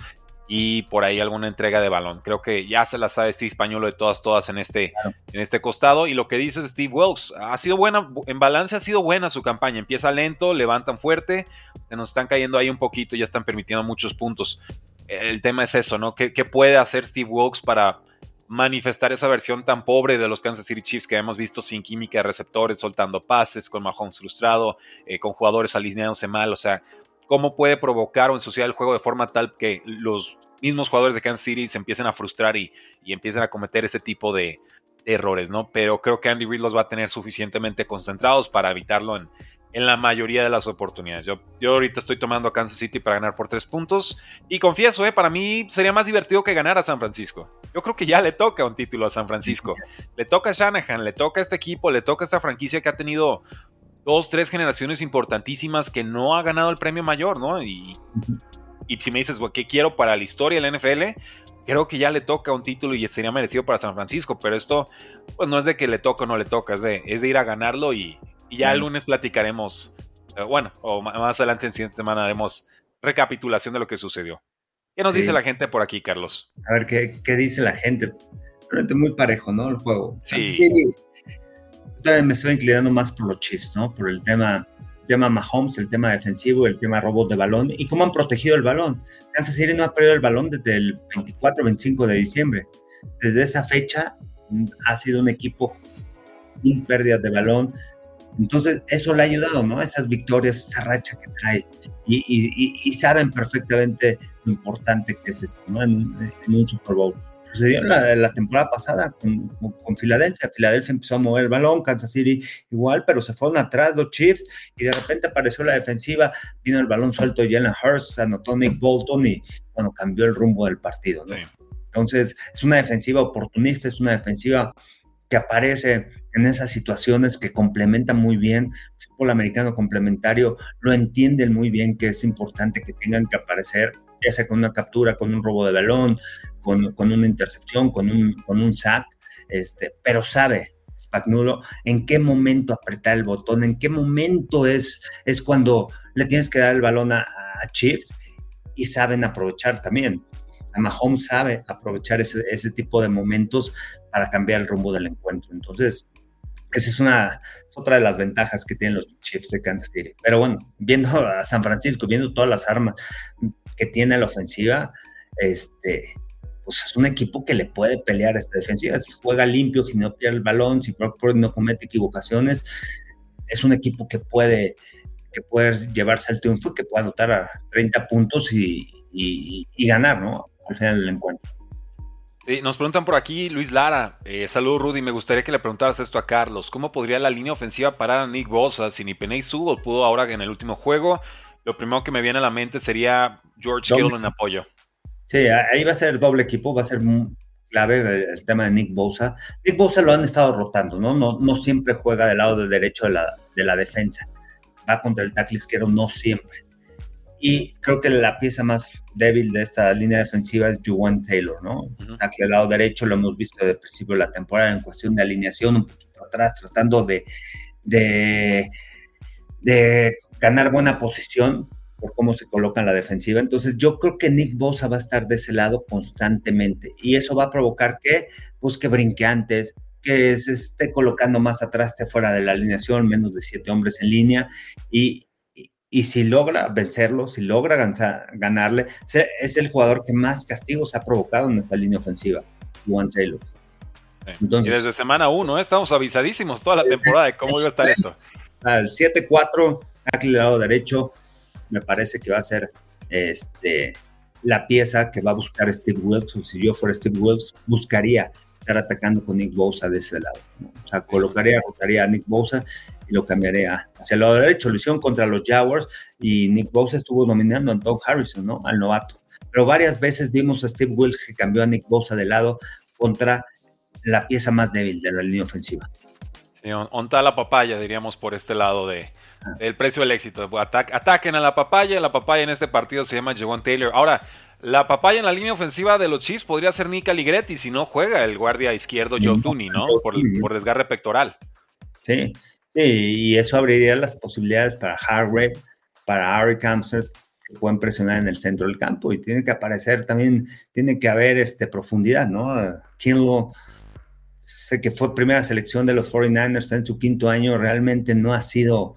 y por ahí alguna entrega de balón. Creo que ya se la sabe Steve Españolo de todas, todas en este, en este costado. Y lo que dice Steve Wilkes, ha sido buena, en balance ha sido buena su campaña. Empieza lento, levantan fuerte, se nos están cayendo ahí un poquito, ya están permitiendo muchos puntos. El tema es eso, ¿no? ¿Qué, puede hacer Steve Wilkes para manifestar esa versión tan pobre de los Kansas City Chiefs que hemos visto sin química de receptores, soltando pases, con Mahomes frustrado, eh, con jugadores alineándose mal? O sea, cómo puede provocar o ensuciar el juego de forma tal que los mismos jugadores de Kansas City se empiecen a frustrar y, empiecen a cometer ese tipo de, errores, ¿no? Pero creo que Andy Reid los va a tener suficientemente concentrados para evitarlo en, la mayoría de las oportunidades. Yo, yo, ahorita estoy tomando a Kansas City para ganar por tres puntos y confieso, eh, para mí sería más divertido que ganar a San Francisco. Yo creo que ya le toca un título a San Francisco. *laughs* Le toca a Shanahan, le toca a este equipo, le toca a esta franquicia que ha tenido dos, tres generaciones importantísimas que no ha ganado el premio mayor, ¿no? Y, y si me dices, ¿qué quiero para la historia del NFL? Creo que ya le toca un título y sería merecido para San Francisco, pero esto, pues no es de que le toca o no le toca, es de, es de ir a ganarlo y, ya el lunes platicaremos, eh, bueno, o más adelante en siguiente semana haremos recapitulación de lo que sucedió. ¿Qué nos dice la gente por aquí, Carlos? A ver, ¿qué, qué dice la gente? Realmente muy parejo, ¿no? El juego. Sí. sí me estoy inclinando más por los Chiefs, ¿no? Por el tema, tema Mahomes, el tema defensivo, el tema robot de balón y cómo han protegido el balón. Kansas City no ha perdido el balón desde el 24-25 de diciembre. Desde esa fecha mm, ha sido un equipo sin pérdidas de balón. Entonces, eso le ha ayudado, ¿no? Esas victorias, esa racha que trae. Y, saben perfectamente lo importante que es esto, ¿no? en un Super Bowl sucedió la, la temporada pasada con, con, Filadelfia. Filadelfia empezó a mover el balón, Kansas City igual, pero se fueron atrás los Chiefs y de repente apareció la defensiva, vino el balón suelto Jalen Hurst, anotó Nick Bolton y bueno, cambió el rumbo del partido. Entonces, es una defensiva oportunista, es una defensiva que aparece en esas situaciones que complementan muy bien, fútbol americano complementario, lo entienden muy bien que es importante que tengan que aparecer, ya sea con una captura, con un robo de balón, con, una intercepción, con un, con un sack, este, pero sabe Spagnuolo en qué momento apretar el botón, en qué momento es, es cuando le tienes que dar el balón a, Chiefs y saben aprovechar también. A Mahomes sabe aprovechar ese, ese, tipo de momentos para cambiar el rumbo del encuentro. Entonces, esa es una otra de las ventajas que tienen los Chiefs de Kansas City. Pero bueno, viendo a San Francisco, viendo todas las armas que tiene la ofensiva, este, pues es un equipo que le puede pelear a esta defensiva. Si juega limpio, si no pierde el balón, si no comete equivocaciones, es un equipo que puede, que puede llevarse al triunfo y que puede anotar a 30 puntos y, ganar, ¿no? Al final del encuentro. Sí, nos preguntan por aquí, Luis Lara. Eh, saludos, Rudy. Me gustaría que le preguntaras esto a Carlos. ¿Cómo podría la línea ofensiva parar a Nick Bosa si ni Peney Sewell pudo ahora en el último juego? Lo primero que me viene a la mente sería George Kittle en apoyo. Sí, ahí va a ser doble equipo, va a ser clave el, tema de Nick Bosa. Nick Bosa lo han estado rotando, ¿no? No, no siempre juega del lado de derecho de la, de la defensa. Va contra el tackle izquierdo, no siempre. Y creo que la pieza más débil de esta línea defensiva es Juwan Taylor, ¿no? Uh del lado derecho lo hemos visto desde el principio de la temporada en cuestión de alineación, un poquito atrás, tratando de, de, de ganar buena posición, por cómo se coloca en la defensiva. Entonces yo creo que Nick Bosa va a estar de ese lado constantemente y eso va a provocar que busque brinque antes, que se esté colocando más atrás, esté fuera de la alineación, menos de siete hombres en línea y, y, si logra vencerlo, si logra ganarle, es el jugador que más castigos ha provocado en esta línea ofensiva, Juan Taylor. Entonces, y desde semana 1, ¿eh? estamos avisadísimos toda la temporada de cómo iba a estar esto. Al 7-4, aquí lado derecho, me parece que va a ser este, la pieza que va a buscar Steve Wilkes. Si yo fuera Steve Wilkes, buscaría estar atacando con Nick Bosa de ese lado. O sea, colocaría, rotaría a Nick Bosa y lo cambiaría hacia el lado derecho. Lo hicieron contra los Jaguars y Nick Bosa estuvo dominando a Doug Harrison, ¿no? Al novato. Pero varias veces vimos a Steve Wilkes que cambió a Nick Bosa de lado contra la pieza más débil de la línea ofensiva. Sí, onta la papaya, diríamos, por este lado de, del precio del éxito. ataquen a la papaya. La papaya en este partido se llama Javon Taylor. Ahora, la papaya en la línea ofensiva de los Chiefs podría ser Nick Aligretti si no juega el guardia izquierdo Joe Tooney, ¿no? Por, desgarre pectoral. Sí, sí, y eso abriría las posibilidades para Harvey, para Ari Kamser, que pueden presionar en el centro del campo y tiene que aparecer también, tiene que haber este, profundidad, ¿no? Kinlo, sé que fue primera selección de los 49ers, está en su quinto año, realmente no ha sido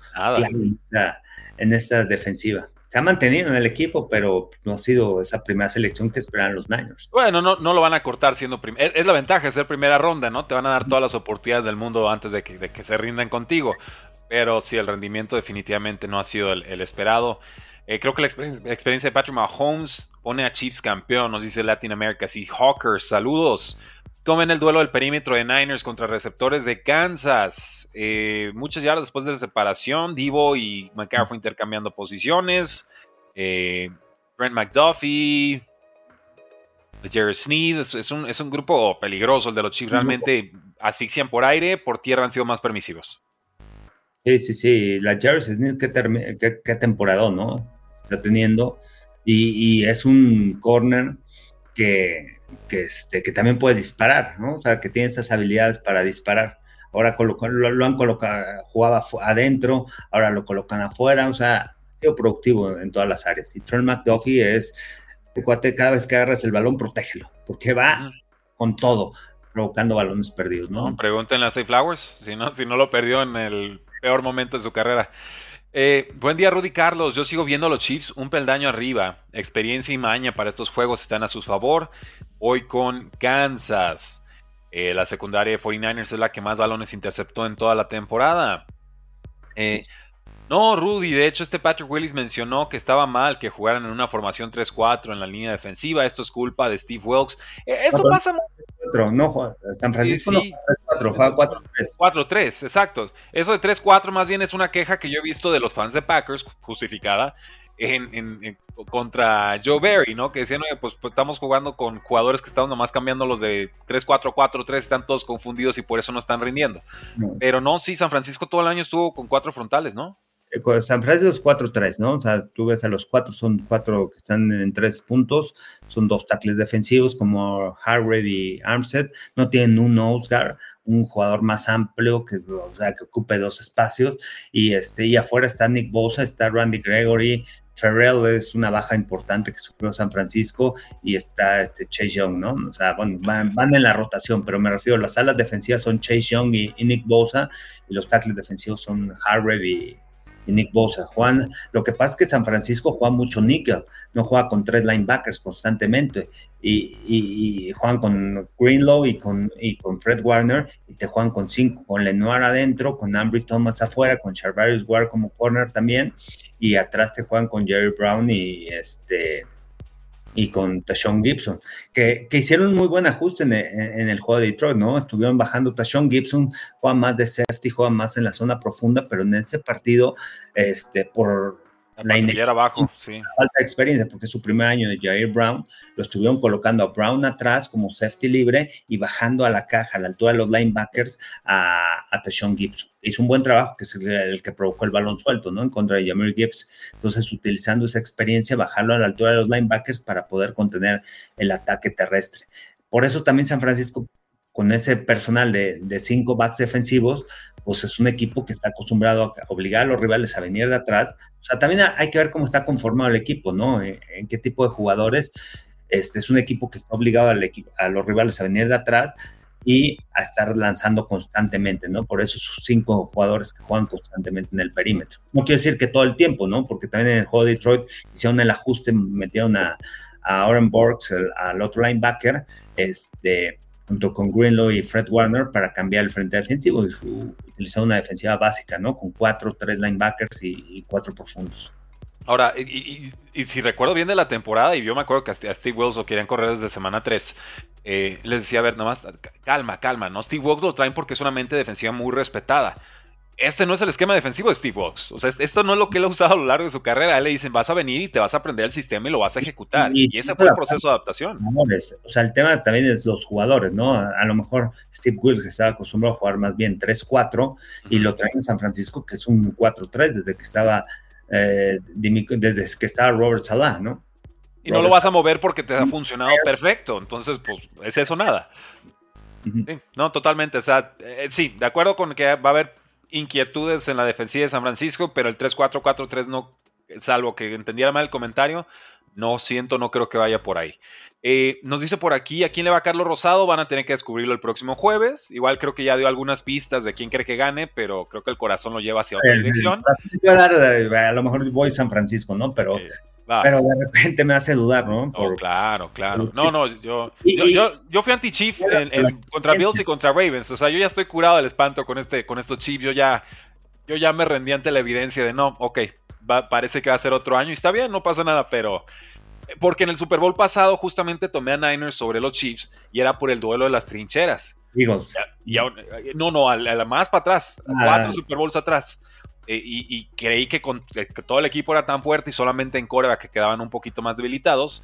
en esta defensiva se ha mantenido en el equipo, pero no ha sido esa primera selección que esperan los Niners. Bueno, no, no lo van a cortar siendo primero. Es, la ventaja de ser primera ronda, ¿no? Te van a dar todas las oportunidades del mundo antes de que, de que se rindan contigo. Pero sí, el rendimiento definitivamente no ha sido el, esperado. Eh, creo que la experiencia, de Patrick Mahomes pone a Chiefs campeón, nos dice Latin America. Sí, Hawkers, saludos. Tomen el duelo del perímetro de Niners contra receptores de Kansas. Eh, muchas yardas después de la separación, Divo y McCaffrey intercambiando posiciones. Eh, Brent McDuffie, Jerry Sneed. Es, un, es, un, grupo peligroso el de los Chiefs. Realmente asfixian por aire, por tierra han sido más permisivos. Sí, sí, sí. La Jerry Sneed, qué, qué, temporada, ¿no? Está teniendo. y es un corner que que, este, que también puede disparar, ¿no? O sea, que tiene esas habilidades para disparar. Ahora lo, han colocado, jugaba adentro, ahora lo colocan afuera, o sea, ha sido productivo en todas las áreas. Y Trent McDuffie es, cuate, cada vez que agarras el balón, protégelo, porque va con todo, provocando balones perdidos, ¿no? no pregúntenle a Safe Flowers, si no, si no lo perdió en el peor momento de su carrera. Eh, buen día, Rudy Carlos. Yo sigo viendo a los Chiefs un peldaño arriba. Experiencia y maña para estos juegos están a su favor. Hoy con Kansas. Eh, la secundaria de 49ers es la que más balones interceptó en toda la temporada. Eh, no, Rudy, de hecho este Patrick Willis mencionó que estaba mal que jugaran en una formación 3-4 en la línea defensiva. Esto es culpa de Steve Wilkes. Eh, esto pasa pasa... No, San Francisco sí, 3-4, juega 4-3. 4-3, exacto. Eso de 3-4 más bien es una queja que yo he visto de los fans de Packers, justificada, en, contra Joe Barry, ¿no? Que decían, pues, pues, estamos jugando con jugadores que están nomás cambiando los de 3-4, 4-3, están todos confundidos y por eso no están rindiendo. Pero no, sí, San Francisco todo el año estuvo con cuatro frontales, ¿no? Eh, San Francisco es 4-3, ¿no? O sea, tú ves a los cuatro, son cuatro que están en tres puntos, son dos tackles defensivos como Harvard y Armstead, no tienen un Oscar, un jugador más amplio que, o sea, que ocupe dos espacios, y este, y afuera está Nick Bosa, está Randy Gregory, Ferrell es una baja importante que sufrió San Francisco y está este Chase Young, ¿no? O sea, bueno, van, en la rotación, pero me refiero, las alas defensivas son Chase Young y, Nick Bosa y los tackles defensivos son Harvard y, Nick Bosa. Juan, lo que pasa es que San Francisco juega mucho nickel, no juega con tres linebackers constantemente. Y, juegan con Greenlow y con, y con Fred Warner y te juegan con cinco, con Lenoir adentro, con Ambry Thomas afuera, con Charvarius Ward como corner también, y atrás te juegan con Jerry Brown y este y con Tashon Gibson, que, hicieron un muy buen ajuste en, el juego de Detroit, ¿no? Estuvieron bajando Tashon Gibson, juega más de safety, juega más en la zona profunda, pero en ese partido, este, por la abajo, sí. falta de experiencia, porque su primer año de Jair Brown, lo estuvieron colocando a Brown atrás como safety libre y bajando a la caja, a la altura de los linebackers, a, a Tashon Gibson. Hizo un buen trabajo, que es el que provocó el balón suelto, ¿no? En contra de Jameer Gibbs. Entonces, utilizando esa experiencia, bajarlo a la altura de los linebackers para poder contener el ataque terrestre. Por eso también San Francisco con ese personal de, cinco backs defensivos, pues es un equipo que está acostumbrado a obligar a los rivales a venir de atrás. O sea, también hay que ver cómo está conformado el equipo, ¿no? En, qué tipo de jugadores. Este es un equipo que está obligado a los rivales a venir de atrás y a estar lanzando constantemente, ¿no? Por eso sus cinco jugadores que juegan constantemente en el perímetro. No quiero decir que todo el tiempo, ¿no? Porque también en el juego de Detroit hicieron el ajuste, metieron a, a Oren Borgs, al otro linebacker, este, junto con Greenlow y Fred Warner para cambiar el frente defensivo. Utilizar una defensiva básica, ¿no? Con cuatro, tres linebackers y, cuatro profundos. Ahora, y, si recuerdo bien de la temporada, y yo me acuerdo que a Steve Wills lo querían correr desde semana 3, eh, les decía, a ver, nada más, calma, calma, ¿no? Steve Wills lo traen porque es una mente defensiva muy respetada este no es el esquema defensivo de Steve Fox. O sea, esto no es lo que él ha usado a lo largo de su carrera. A él le dicen, vas a venir y te vas a aprender el sistema y lo vas a ejecutar. Y, ese fue el proceso de adaptación. O sea, el tema también es los jugadores, ¿no? A, lo mejor Steve Wills que estaba acostumbrado a jugar más bien 3-4 y lo traen en San Francisco, que es un 4-3 desde que estaba eh, desde que estaba Robert Salah, ¿no? Y no lo vas a mover porque te ha funcionado perfecto. Entonces, pues, es eso nada. no, totalmente. O sea, eh, sí, de acuerdo con que va a haber inquietudes en la defensiva de San Francisco, pero el 3-4-4-3 no, salvo que entendiera mal el comentario, no siento, no creo que vaya por ahí. Eh, nos dice por aquí a quién le va Carlos Rosado, van a tener que descubrirlo el próximo jueves. Igual creo que ya dio algunas pistas de quién cree que gane, pero creo que el corazón lo lleva hacia otra dirección. A lo mejor voy a San Francisco, ¿no? Pero pero de repente me hace dudar, ¿no? Claro, claro. No, no, yo, yo, fui anti-Chief contra Bills y contra Ravens. O sea, yo ya estoy curado del espanto con, este, con estos Chiefs. Yo ya, yo ya me rendí ante la evidencia de no, ok, parece que va a ser otro año y está bien, no pasa nada, pero... Porque en el Super Bowl pasado justamente tomé a Niners sobre los Chiefs y era por el duelo de las trincheras. Eagles. Y, no, no, a la, más para atrás, ah. cuatro Super Bowls atrás. Eh, y, creí que, con, todo el equipo era tan fuerte y solamente en Corea que quedaban un poquito más debilitados.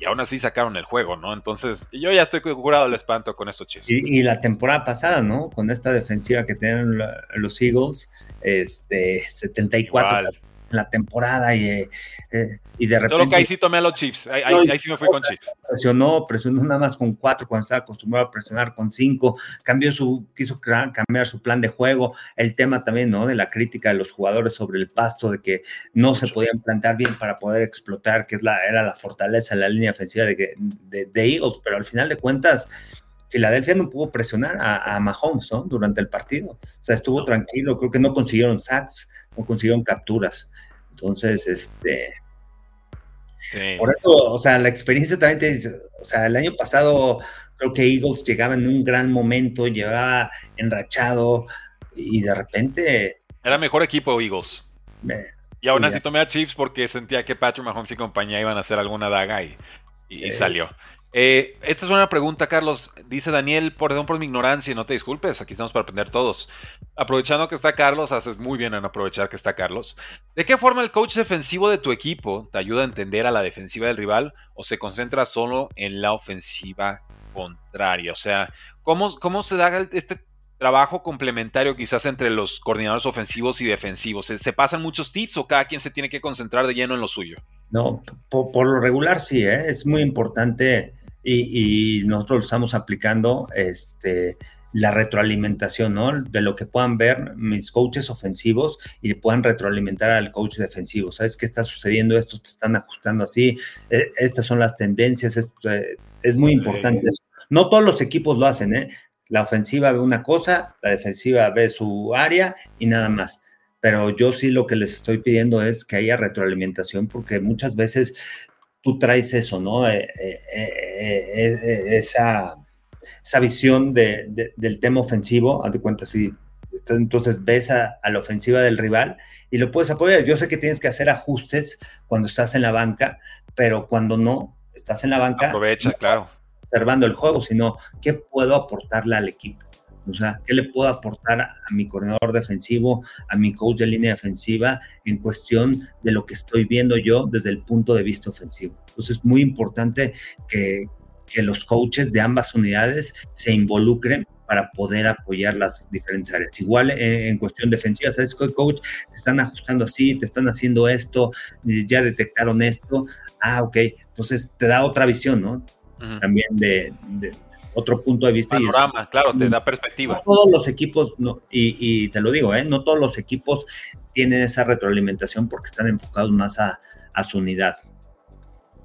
Y aún así sacaron el juego, ¿no? Entonces, yo ya estoy curado del espanto con estos chicos. Y, la temporada pasada, ¿no? Con esta defensiva que tienen los Eagles, este, 74 la temporada y, eh, eh, y de repente. Todo lo que ahí sí tomé a los Chiefs. Ahí, sí me fui con Chiefs. Presionó, presionó nada más con cuatro cuando estaba acostumbrado a presionar con cinco. Cambió su, quiso cambiar su plan de juego. El tema también, ¿no? De la crítica de los jugadores sobre el pasto, de que no se podían plantar bien para poder explotar, que es la, era la fortaleza de la línea ofensiva de, de, Eagles. Pero al final de cuentas. Filadelfia no pudo presionar a, a, Mahomes ¿no? durante el partido. O sea, estuvo tranquilo, creo que no consiguieron sacks, no consiguieron capturas. Entonces, este. por eso, o sea, la experiencia también te dice, o sea, el año pasado creo que Eagles llegaba en un gran momento, llegaba enrachado y de repente. Era mejor equipo Eagles. y aún así tomé a Chiefs porque sentía que Patrick Mahomes y compañía iban a hacer alguna daga y, y salió. Eh, esta es una pregunta, Carlos. Dice Daniel, perdón por mi ignorancia, no te disculpes, aquí estamos para aprender todos. Aprovechando que está Carlos, haces muy bien en aprovechar que está Carlos. ¿De qué forma el coach defensivo de tu equipo te ayuda a entender a la defensiva del rival o se concentra solo en la ofensiva contraria? O sea, ¿cómo, cómo se da este trabajo complementario quizás entre los coordinadores ofensivos y defensivos? ¿Se, pasan muchos tips o cada quien se tiene que concentrar de lleno en lo suyo? No, por, lo regular sí, ¿eh? es muy importante y, nosotros lo estamos aplicando este, la retroalimentación, ¿no? De lo que puedan ver mis coaches ofensivos y puedan retroalimentar al coach defensivo. ¿Sabes qué está sucediendo? Esto te están ajustando así, e, estas son las tendencias, eh, es muy importante eso. No todos los equipos lo hacen, ¿eh? La ofensiva ve una cosa, la defensiva ve su área y nada más pero yo sí lo que les estoy pidiendo es que haya retroalimentación porque muchas veces tú traes eso, ¿no? Eh, eh, eh, esa, esa, visión del tema ofensivo, haz de cuenta, si entonces ves a, la ofensiva del rival y lo puedes apoyar. Yo sé que tienes que hacer ajustes cuando estás en la banca, pero cuando no estás en la banca, aprovecha, claro. Observando el juego, sino qué puedo aportarle al equipo. O sea, ¿qué le puedo aportar a mi coordinador defensivo, a mi coach de línea defensiva en cuestión de lo que estoy viendo yo desde el punto de vista ofensivo? Entonces, es muy importante que, los coaches de ambas unidades se involucren para poder apoyar las diferentes áreas. Igual eh, en cuestión defensiva, ¿sabes qué, coach? Te están ajustando así, te están haciendo esto, ya detectaron esto. Ah, ok. Entonces te da otra visión, ¿no? También de, otro punto de vista. Panorama, claro, te da perspectiva. No todos los equipos, no, y, te lo digo, ¿eh? no todos los equipos tienen esa retroalimentación porque están enfocados más a, su unidad.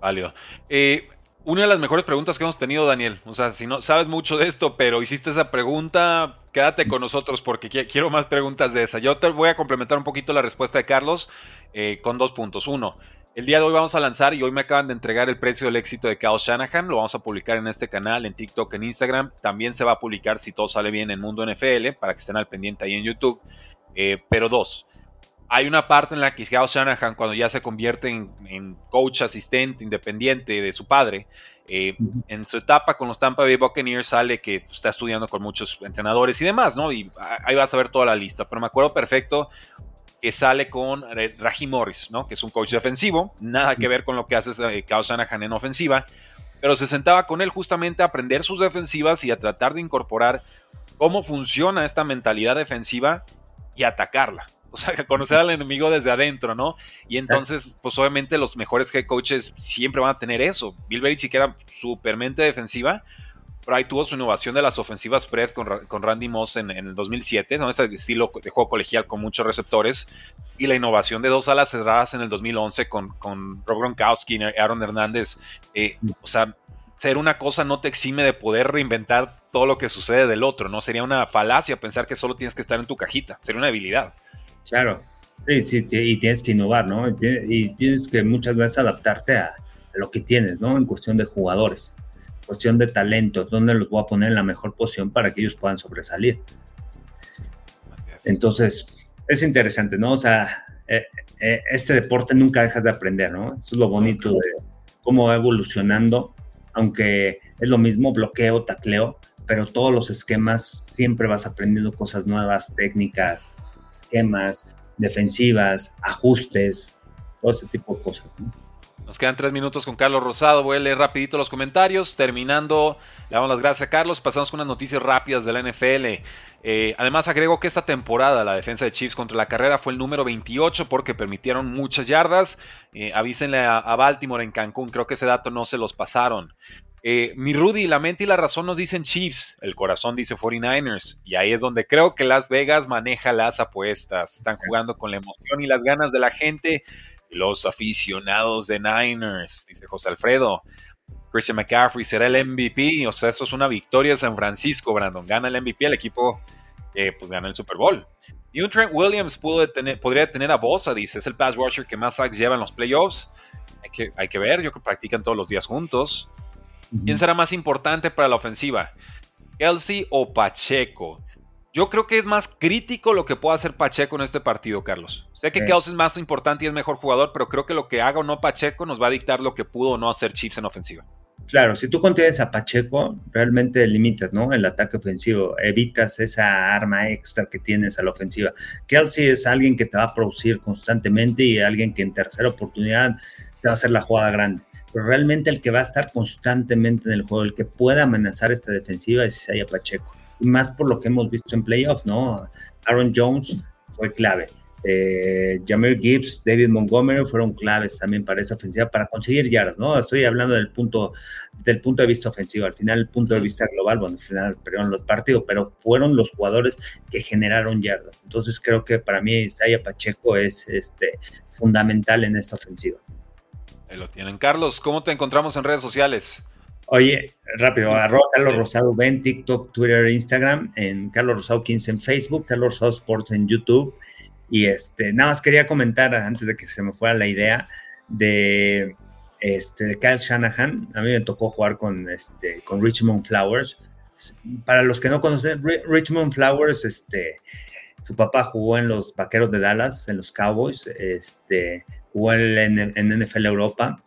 Válido. Eh, una de las mejores preguntas que hemos tenido, Daniel. O sea, si no sabes mucho de esto, pero hiciste esa pregunta, quédate con nosotros porque quiero más preguntas de esa. Yo te voy a complementar un poquito la respuesta de Carlos eh, con dos puntos. Uno, El día de hoy vamos a lanzar y hoy me acaban de entregar el precio del éxito de Kyle Shanahan. Lo vamos a publicar en este canal, en TikTok, en Instagram. También se va a publicar si todo sale bien en Mundo NFL para que estén al pendiente ahí en YouTube. Eh, pero dos, hay una parte en la que Kyle Shanahan, cuando ya se convierte en, coach asistente independiente de su padre, eh, en su etapa con los Tampa Bay Buccaneers sale que está estudiando con muchos entrenadores y demás, ¿no? Y ahí vas a ver toda la lista. Pero me acuerdo perfecto que sale con eh, Raji Morris, ¿no? Que es un coach defensivo, nada que ver con lo que hace eh, Kyle Shanahan en ofensiva, pero se sentaba con él justamente a aprender sus defensivas y a tratar de incorporar cómo funciona esta mentalidad defensiva y atacarla. O sea, *laughs* conocer al enemigo desde adentro, ¿no? Y entonces, pues obviamente los mejores head coaches siempre van a tener eso. Bill Belichick era súper mente defensiva, ahí tuvo su innovación de las ofensivas spread con, Randy Moss en, el 2007, ¿no? ese estilo de juego colegial con muchos receptores, y la innovación de dos alas cerradas en el 2011 con, Rob Gronkowski y Aaron Hernández. Eh, o sea, ser una cosa no te exime de poder reinventar todo lo que sucede del otro, ¿no? Sería una falacia pensar que solo tienes que estar en tu cajita, sería una habilidad. Claro, sí, sí, y tienes que innovar, ¿no? Y tienes que muchas veces adaptarte a lo que tienes, ¿no? En cuestión de jugadores cuestión de talentos, dónde los voy a poner en la mejor posición para que ellos puedan sobresalir. Entonces, es interesante, ¿no? O sea, eh, eh, este deporte nunca dejas de aprender, ¿no? Eso es lo bonito de cómo va evolucionando, aunque es lo mismo bloqueo, tacleo, pero todos los esquemas siempre vas aprendiendo cosas nuevas, técnicas, esquemas, defensivas, ajustes, todo ese tipo de cosas. ¿no? Nos quedan tres minutos con Carlos Rosado. Voy a leer rapidito los comentarios. Terminando, le damos las gracias a Carlos. Pasamos con unas noticias rápidas de la NFL. Eh, además, agrego que esta temporada la defensa de Chiefs contra la carrera fue el número 28 porque permitieron muchas yardas. Eh, avísenle a, Baltimore en Cancún. Creo que ese dato no se los pasaron. Eh, mi Rudy, la mente y la razón nos dicen Chiefs, el corazón dice 49ers, y ahí es donde creo que Las Vegas maneja las apuestas. Están jugando con la emoción y las ganas de la gente los aficionados de Niners, dice José Alfredo. Christian McCaffrey será el MVP, o sea, eso es una victoria de San Francisco, Brandon. Gana el MVP, el equipo eh, pues gana el Super Bowl. Y un Trent Williams podría tener a Bosa, dice, es el pass rusher que más sacks lleva en los playoffs. Hay que, hay que ver, yo creo que practican todos los días juntos. ¿Quién será más importante para la ofensiva? ¿Kelsey o Pacheco? Yo creo que es más crítico lo que pueda hacer Pacheco en este partido, Carlos. Sé que Kelsey es más importante y es mejor jugador, pero creo que lo que haga o no Pacheco nos va a dictar lo que pudo o no hacer Chiefs en ofensiva. Claro, si tú contienes a Pacheco, realmente limitas, ¿no? El ataque ofensivo, evitas esa arma extra que tienes a la ofensiva. Kelsey es alguien que te va a producir constantemente y alguien que en tercera oportunidad te va a hacer la jugada grande. Pero realmente el que va a estar constantemente en el juego, el que pueda amenazar esta defensiva es Isaiah Pacheco más por lo que hemos visto en playoffs, ¿no? Aaron Jones fue clave. Eh, Jameer Gibbs, David Montgomery fueron claves también para esa ofensiva, para conseguir yardas, ¿no? Estoy hablando del punto, del punto de vista ofensivo, al final el punto de vista global, bueno, al final perdieron los partidos, pero fueron los jugadores que generaron yardas. Entonces creo que para mí Isaiah Pacheco es este, fundamental en esta ofensiva. Ahí lo tienen. Carlos, ¿cómo te encontramos en redes sociales? Oye, rápido, arroba Carlos Rosado en TikTok, Twitter, Instagram, en Carlos Rosado 15 en Facebook, Carlos Rosado Sports en YouTube. Y este, nada más quería comentar antes de que se me fuera la idea de, este, de Kyle Shanahan. A mí me tocó jugar con, este, con Richmond Flowers. Para los que no conocen, Richmond Flowers, este, su papá jugó en los Vaqueros de Dallas, en los Cowboys, este, jugó en, en NFL Europa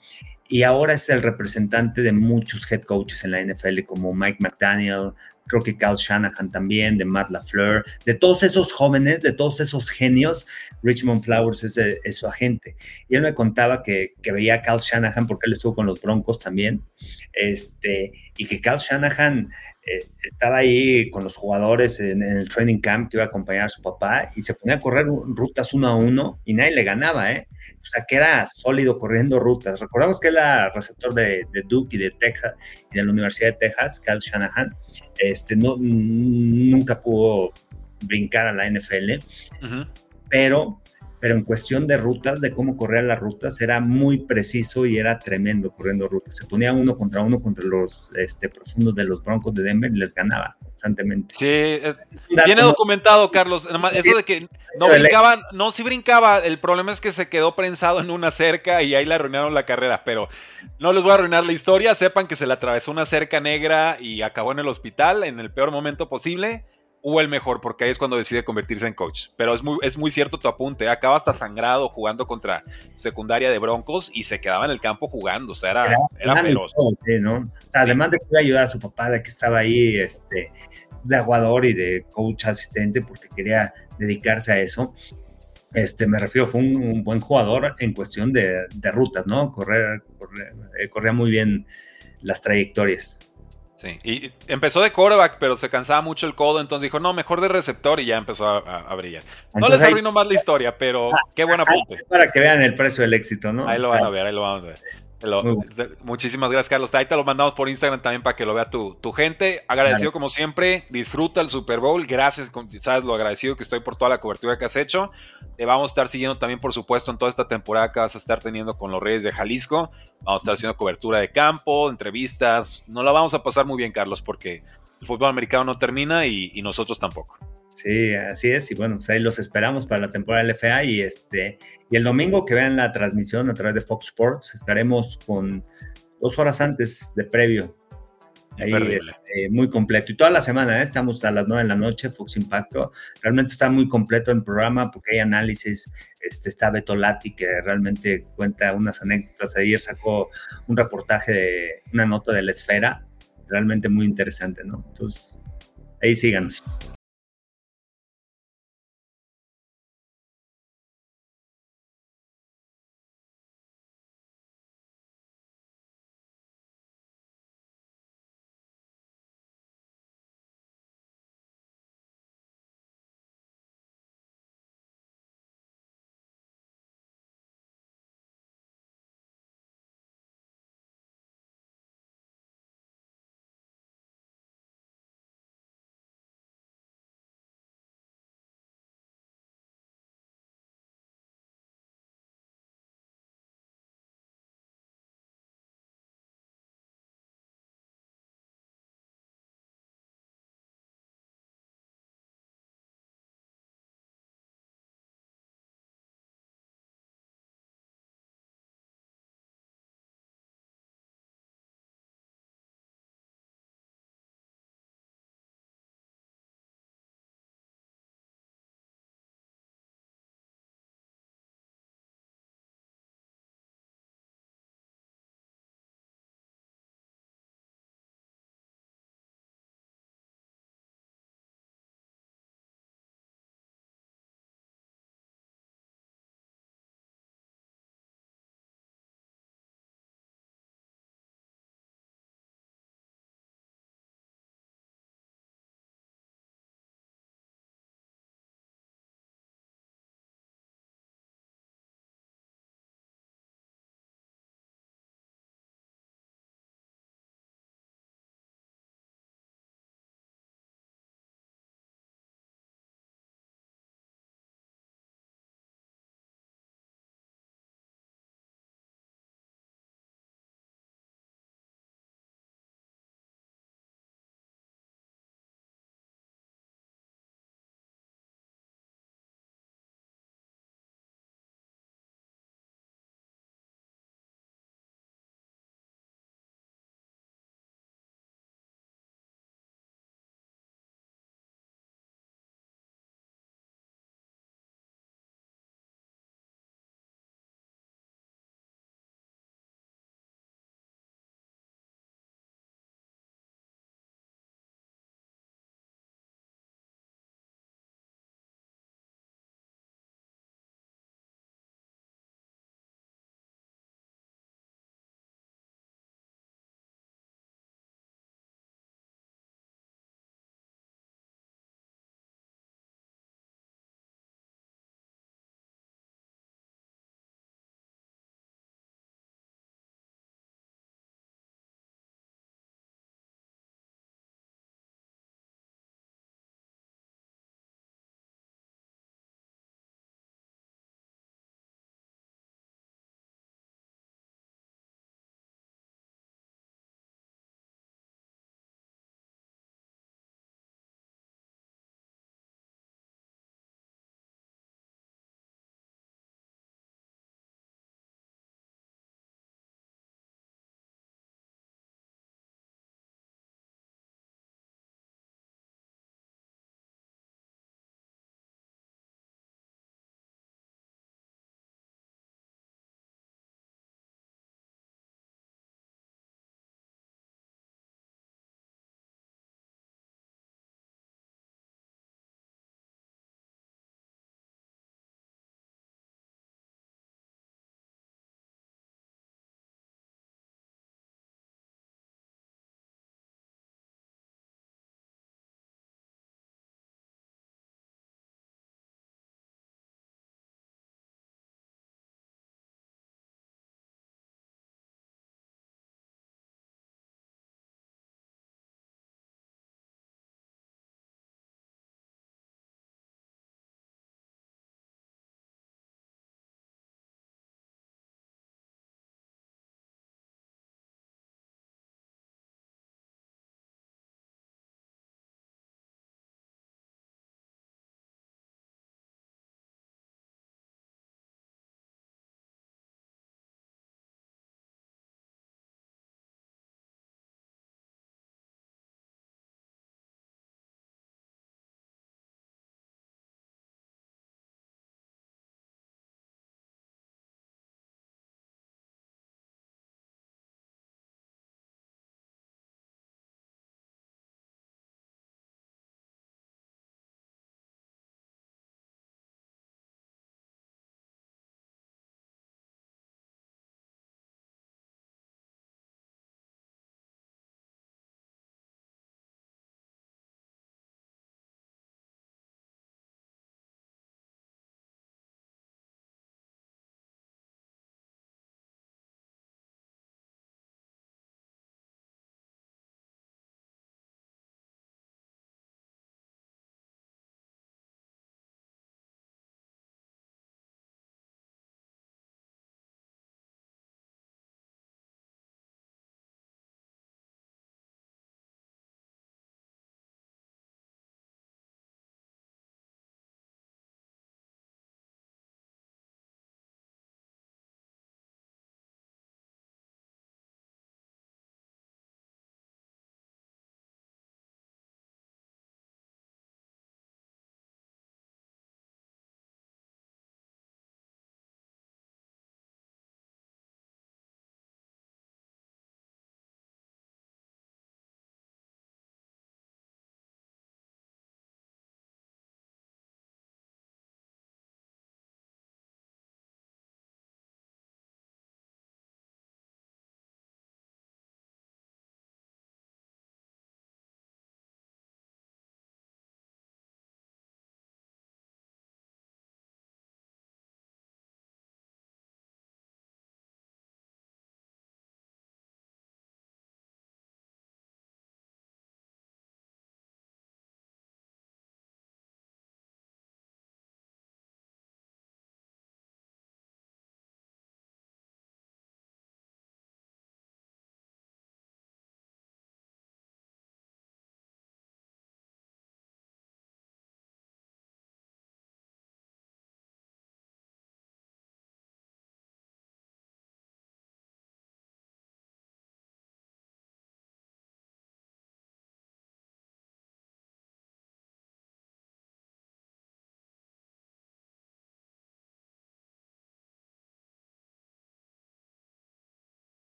y ahora es el representante de muchos head coaches en la NFL como Mike McDaniel, creo que Cal Shanahan también, de Matt LaFleur, de todos esos jóvenes, de todos esos genios, Richmond Flowers es, su agente. Y él me contaba que, veía a Cal Shanahan porque él estuvo con los Broncos también, este, y que Cal Shanahan eh, estaba ahí con los jugadores en, el training camp que iba a acompañar a su papá y se ponía a correr rutas uno a uno y nadie le ganaba, ¿eh? O sea, que era sólido corriendo rutas. Recordamos que era receptor de, Duke y de Texas y de la Universidad de Texas, Cal Shanahan. Este, no, nunca pudo brincar a la NFL, pero pero en cuestión de rutas, de cómo correr las rutas, era muy preciso y era tremendo corriendo rutas. Se ponía uno contra uno contra los este, profundos de los Broncos de Denver y les ganaba. constantemente. Sí, eh, tiene documentado, Carlos. Eso de que no brincaba, no, sí brincaba. El problema es que se quedó prensado en una cerca y ahí le arruinaron la carrera. Pero no les voy a arruinar la historia. Sepan que se le atravesó una cerca negra y acabó en el hospital en el peor momento posible o el mejor, porque ahí es cuando decide convertirse en coach. Pero es muy, es muy cierto tu apunte. Acaba hasta sangrado jugando contra secundaria de Broncos y se quedaba en el campo jugando. O sea, era, era, feroz. además de que iba a ayudar a su papá, de que estaba ahí este, de aguador y de coach asistente, porque quería dedicarse a eso. Este, me refiero, fue un, buen jugador en cuestión de, rutas, ¿no? Correr, correr eh, corría muy bien las trayectorias. Sí, y empezó de quarterback, pero se cansaba mucho el codo, entonces dijo, no, mejor de receptor y ya empezó a, brillar. No les arruino más la historia, pero ah, qué buena punto. Para que vean el precio del éxito, ¿no? Ahí lo van a ver, ahí lo van a ver muchísimas gracias, Carlos. Ahí te lo mandamos por Instagram también para que lo vea tu, tu gente. Agradecido como siempre. Disfruta el Super Bowl. Gracias, sabes lo agradecido que estoy por toda la cobertura que has hecho. Te vamos a estar siguiendo también, por supuesto, en toda esta temporada que vas a estar teniendo con los Reyes de Jalisco. Vamos a estar haciendo cobertura de campo, entrevistas. No la vamos a pasar muy bien, Carlos, porque el fútbol americano no termina y nosotros tampoco. Sí, así es. Y bueno, pues ahí los esperamos para la temporada LFA. Y este, y el domingo que vean la transmisión a través de Fox Sports, estaremos con dos horas antes de previo. Ahí este, muy completo. Y toda la semana, ¿eh? estamos a las nueve de la noche, Fox Impacto. Realmente está muy completo el programa porque hay análisis. Este, está Beto Lati que realmente cuenta unas anécdotas. Ayer sacó un reportaje de una nota de la esfera. Realmente muy interesante, ¿no? Entonces, ahí síganos.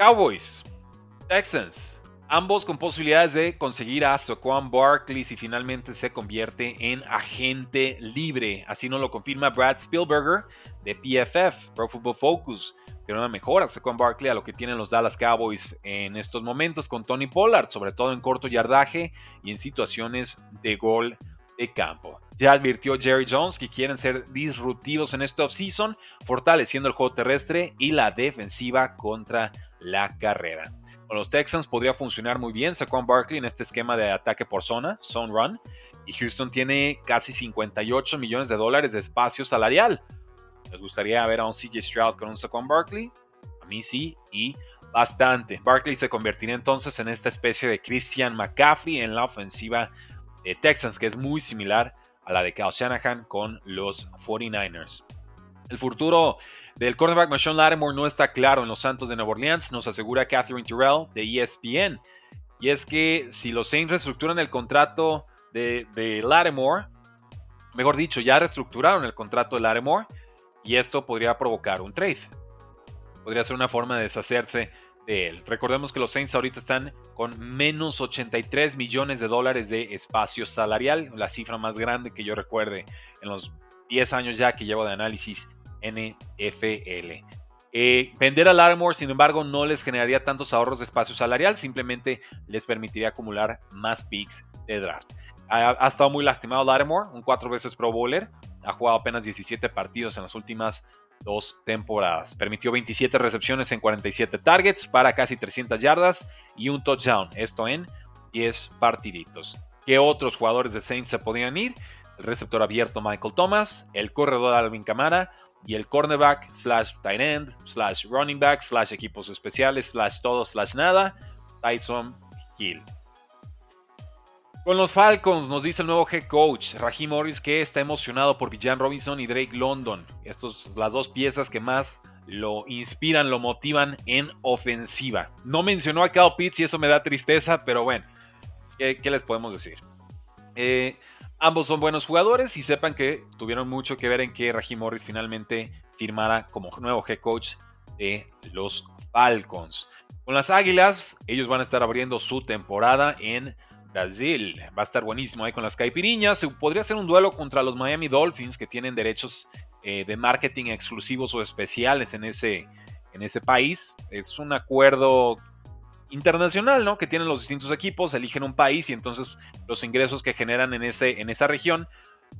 Cowboys, Texans, ambos con posibilidades de conseguir a Saquon Barkley si finalmente se convierte en agente libre. Así nos lo confirma Brad Spielberger de PFF, Pro Football Focus. Pero una mejora Saquon Barkley a lo que tienen los Dallas Cowboys en estos momentos con Tony Pollard, sobre todo en corto yardaje y en situaciones de gol de campo. Ya advirtió Jerry Jones que quieren ser disruptivos en este offseason, fortaleciendo el juego terrestre y la defensiva contra la carrera. Con los Texans podría funcionar muy bien Saquon Barkley en este esquema de ataque por zona, zone run, y Houston tiene casi 58 millones de dólares de espacio salarial. ¿Les gustaría ver a un CJ Stroud con un Saquon Barkley? A mí sí, y bastante. Barkley se convertiría entonces en esta especie de Christian McCaffrey en la ofensiva de Texans, que es muy similar a la de Kyle Shanahan con los 49ers. El futuro del cornerback Marshawn Lattimore no está claro en los Santos de Nueva Orleans, nos asegura Catherine Terrell de ESPN. Y es que si los Saints reestructuran el contrato de, de Lattimore, mejor dicho, ya reestructuraron el contrato de Lattimore, y esto podría provocar un trade. Podría ser una forma de deshacerse de él. Recordemos que los Saints ahorita están con menos 83 millones de dólares de espacio salarial, la cifra más grande que yo recuerde en los 10 años ya que llevo de análisis NFL. Eh, vender a Larimore, sin embargo, no les generaría tantos ahorros de espacio salarial, simplemente les permitiría acumular más picks de draft. Ha, estado muy lastimado Larimore, un cuatro veces Pro Bowler, ha jugado apenas 17 partidos en las últimas dos temporadas. Permitió 27 recepciones en 47 targets para casi 300 yardas y un touchdown, esto en 10 partiditos. ¿Qué otros jugadores de Saints se podrían ir? El receptor abierto Michael Thomas, el corredor Alvin Kamara y el cornerback slash tight end slash running back slash equipos especiales slash todo slash nada, Tyson Hill. Con los Falcons nos dice el nuevo head coach, Raheem Morris, que está emocionado por Villan Robinson y Drake London. Estas las dos piezas que más lo inspiran, lo motivan en ofensiva. No mencionó a Cal Pitts y eso me da tristeza, pero bueno, ¿qué, qué les podemos decir? Eh, ambos son buenos jugadores y sepan que tuvieron mucho que ver en que Raheem Morris finalmente firmara como nuevo head coach de los Falcons. Con las Águilas, ellos van a estar abriendo su temporada en Brasil. Va a estar buenísimo ahí con las caipiriñas. Podría ser un duelo contra los Miami Dolphins que tienen derechos eh, de marketing exclusivos o especiales en ese, en ese país. Es un acuerdo internacional, ¿no? Que tienen los distintos equipos, eligen un país y entonces los ingresos que generan en, ese, en esa región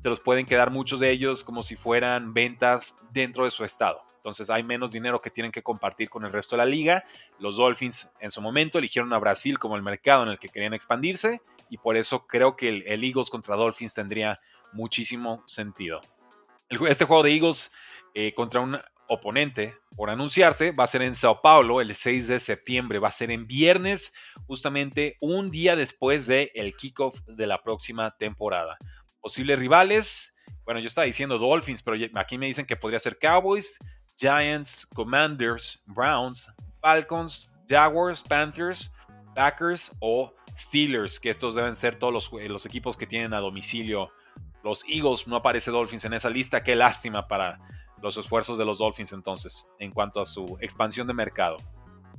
se los pueden quedar muchos de ellos como si fueran ventas dentro de su estado. Entonces hay menos dinero que tienen que compartir con el resto de la liga. Los Dolphins en su momento eligieron a Brasil como el mercado en el que querían expandirse y por eso creo que el, Eagles contra Dolphins tendría muchísimo sentido. este juego de Eagles eh, contra un oponente por anunciarse va a ser en Sao Paulo el 6 de septiembre, va a ser en viernes, justamente un día después del el kickoff de la próxima temporada. Posibles rivales, bueno, yo estaba diciendo Dolphins, pero aquí me dicen que podría ser Cowboys, Giants, Commanders, Browns, Falcons, Jaguars, Panthers, Packers o Steelers, que estos deben ser todos los, los, equipos que tienen a domicilio. Los Eagles, no aparece Dolphins en esa lista, qué lástima para los esfuerzos de los Dolphins entonces, en cuanto a su expansión de mercado.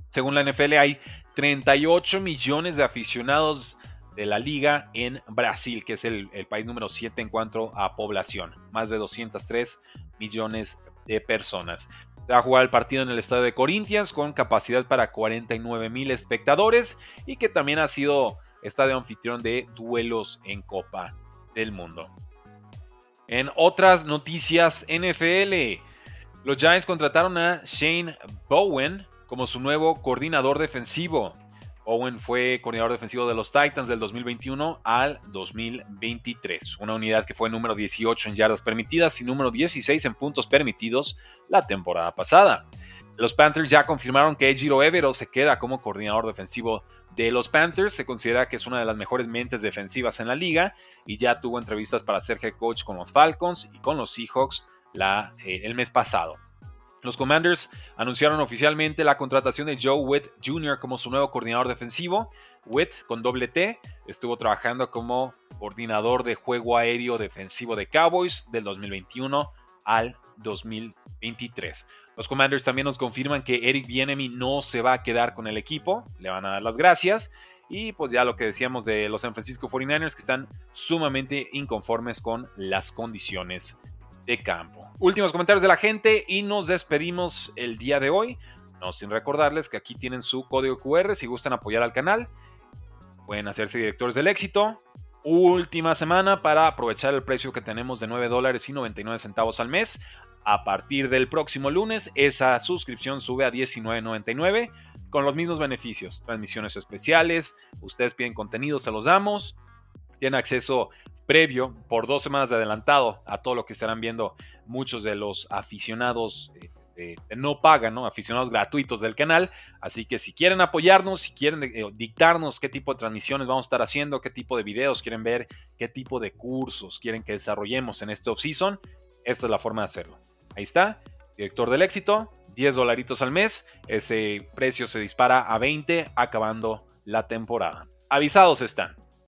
Según la NFL hay 38 millones de aficionados de la liga en Brasil, que es el, país número 7 en cuanto a población, más de 203 millones de personas. Se va a jugar el partido en el estadio de Corinthians con capacidad para 49 mil espectadores y que también ha sido estadio anfitrión de duelos en Copa del Mundo. En otras noticias NFL, los Giants contrataron a Shane Bowen como su nuevo coordinador defensivo. Owen fue coordinador defensivo de los Titans del 2021 al 2023, una unidad que fue número 18 en yardas permitidas y número 16 en puntos permitidos la temporada pasada. Los Panthers ya confirmaron que Ejiro Evero se queda como coordinador defensivo de los Panthers. Se considera que es una de las mejores mentes defensivas en la liga y ya tuvo entrevistas para ser head coach con los Falcons y con los Seahawks eh, el mes pasado. Los Commanders anunciaron oficialmente la contratación de Joe Witt Jr. como su nuevo coordinador defensivo. Witt, con doble T, estuvo trabajando como coordinador de juego aéreo defensivo de Cowboys del 2021 al 2023. Los Commanders también nos confirman que Eric Bienemy no se va a quedar con el equipo, le van a dar las gracias. Y pues ya lo que decíamos de los San Francisco 49ers, que están sumamente inconformes con las condiciones de campo. Últimos comentarios de la gente y nos despedimos el día de hoy. No sin recordarles que aquí tienen su código QR si gustan apoyar al canal. Pueden hacerse directores del éxito. Última semana para aprovechar el precio que tenemos de 9 dólares y 99 centavos al mes. A partir del próximo lunes, esa suscripción sube a $19.99 con los mismos beneficios. Transmisiones especiales, ustedes piden contenido, se los damos. Tienen acceso previo por dos semanas de adelantado a todo lo que estarán viendo muchos de los aficionados eh, no pagan, aficionados gratuitos del canal. Así que si quieren apoyarnos, si quieren eh, dictarnos qué tipo de transmisiones vamos a estar haciendo, qué tipo de videos quieren ver, qué tipo de cursos quieren que desarrollemos en este off-season, esta es la forma de hacerlo. Ahí está, director del éxito, 10 dolaritos al mes, ese precio se dispara a 20 acabando la temporada. Avisados están.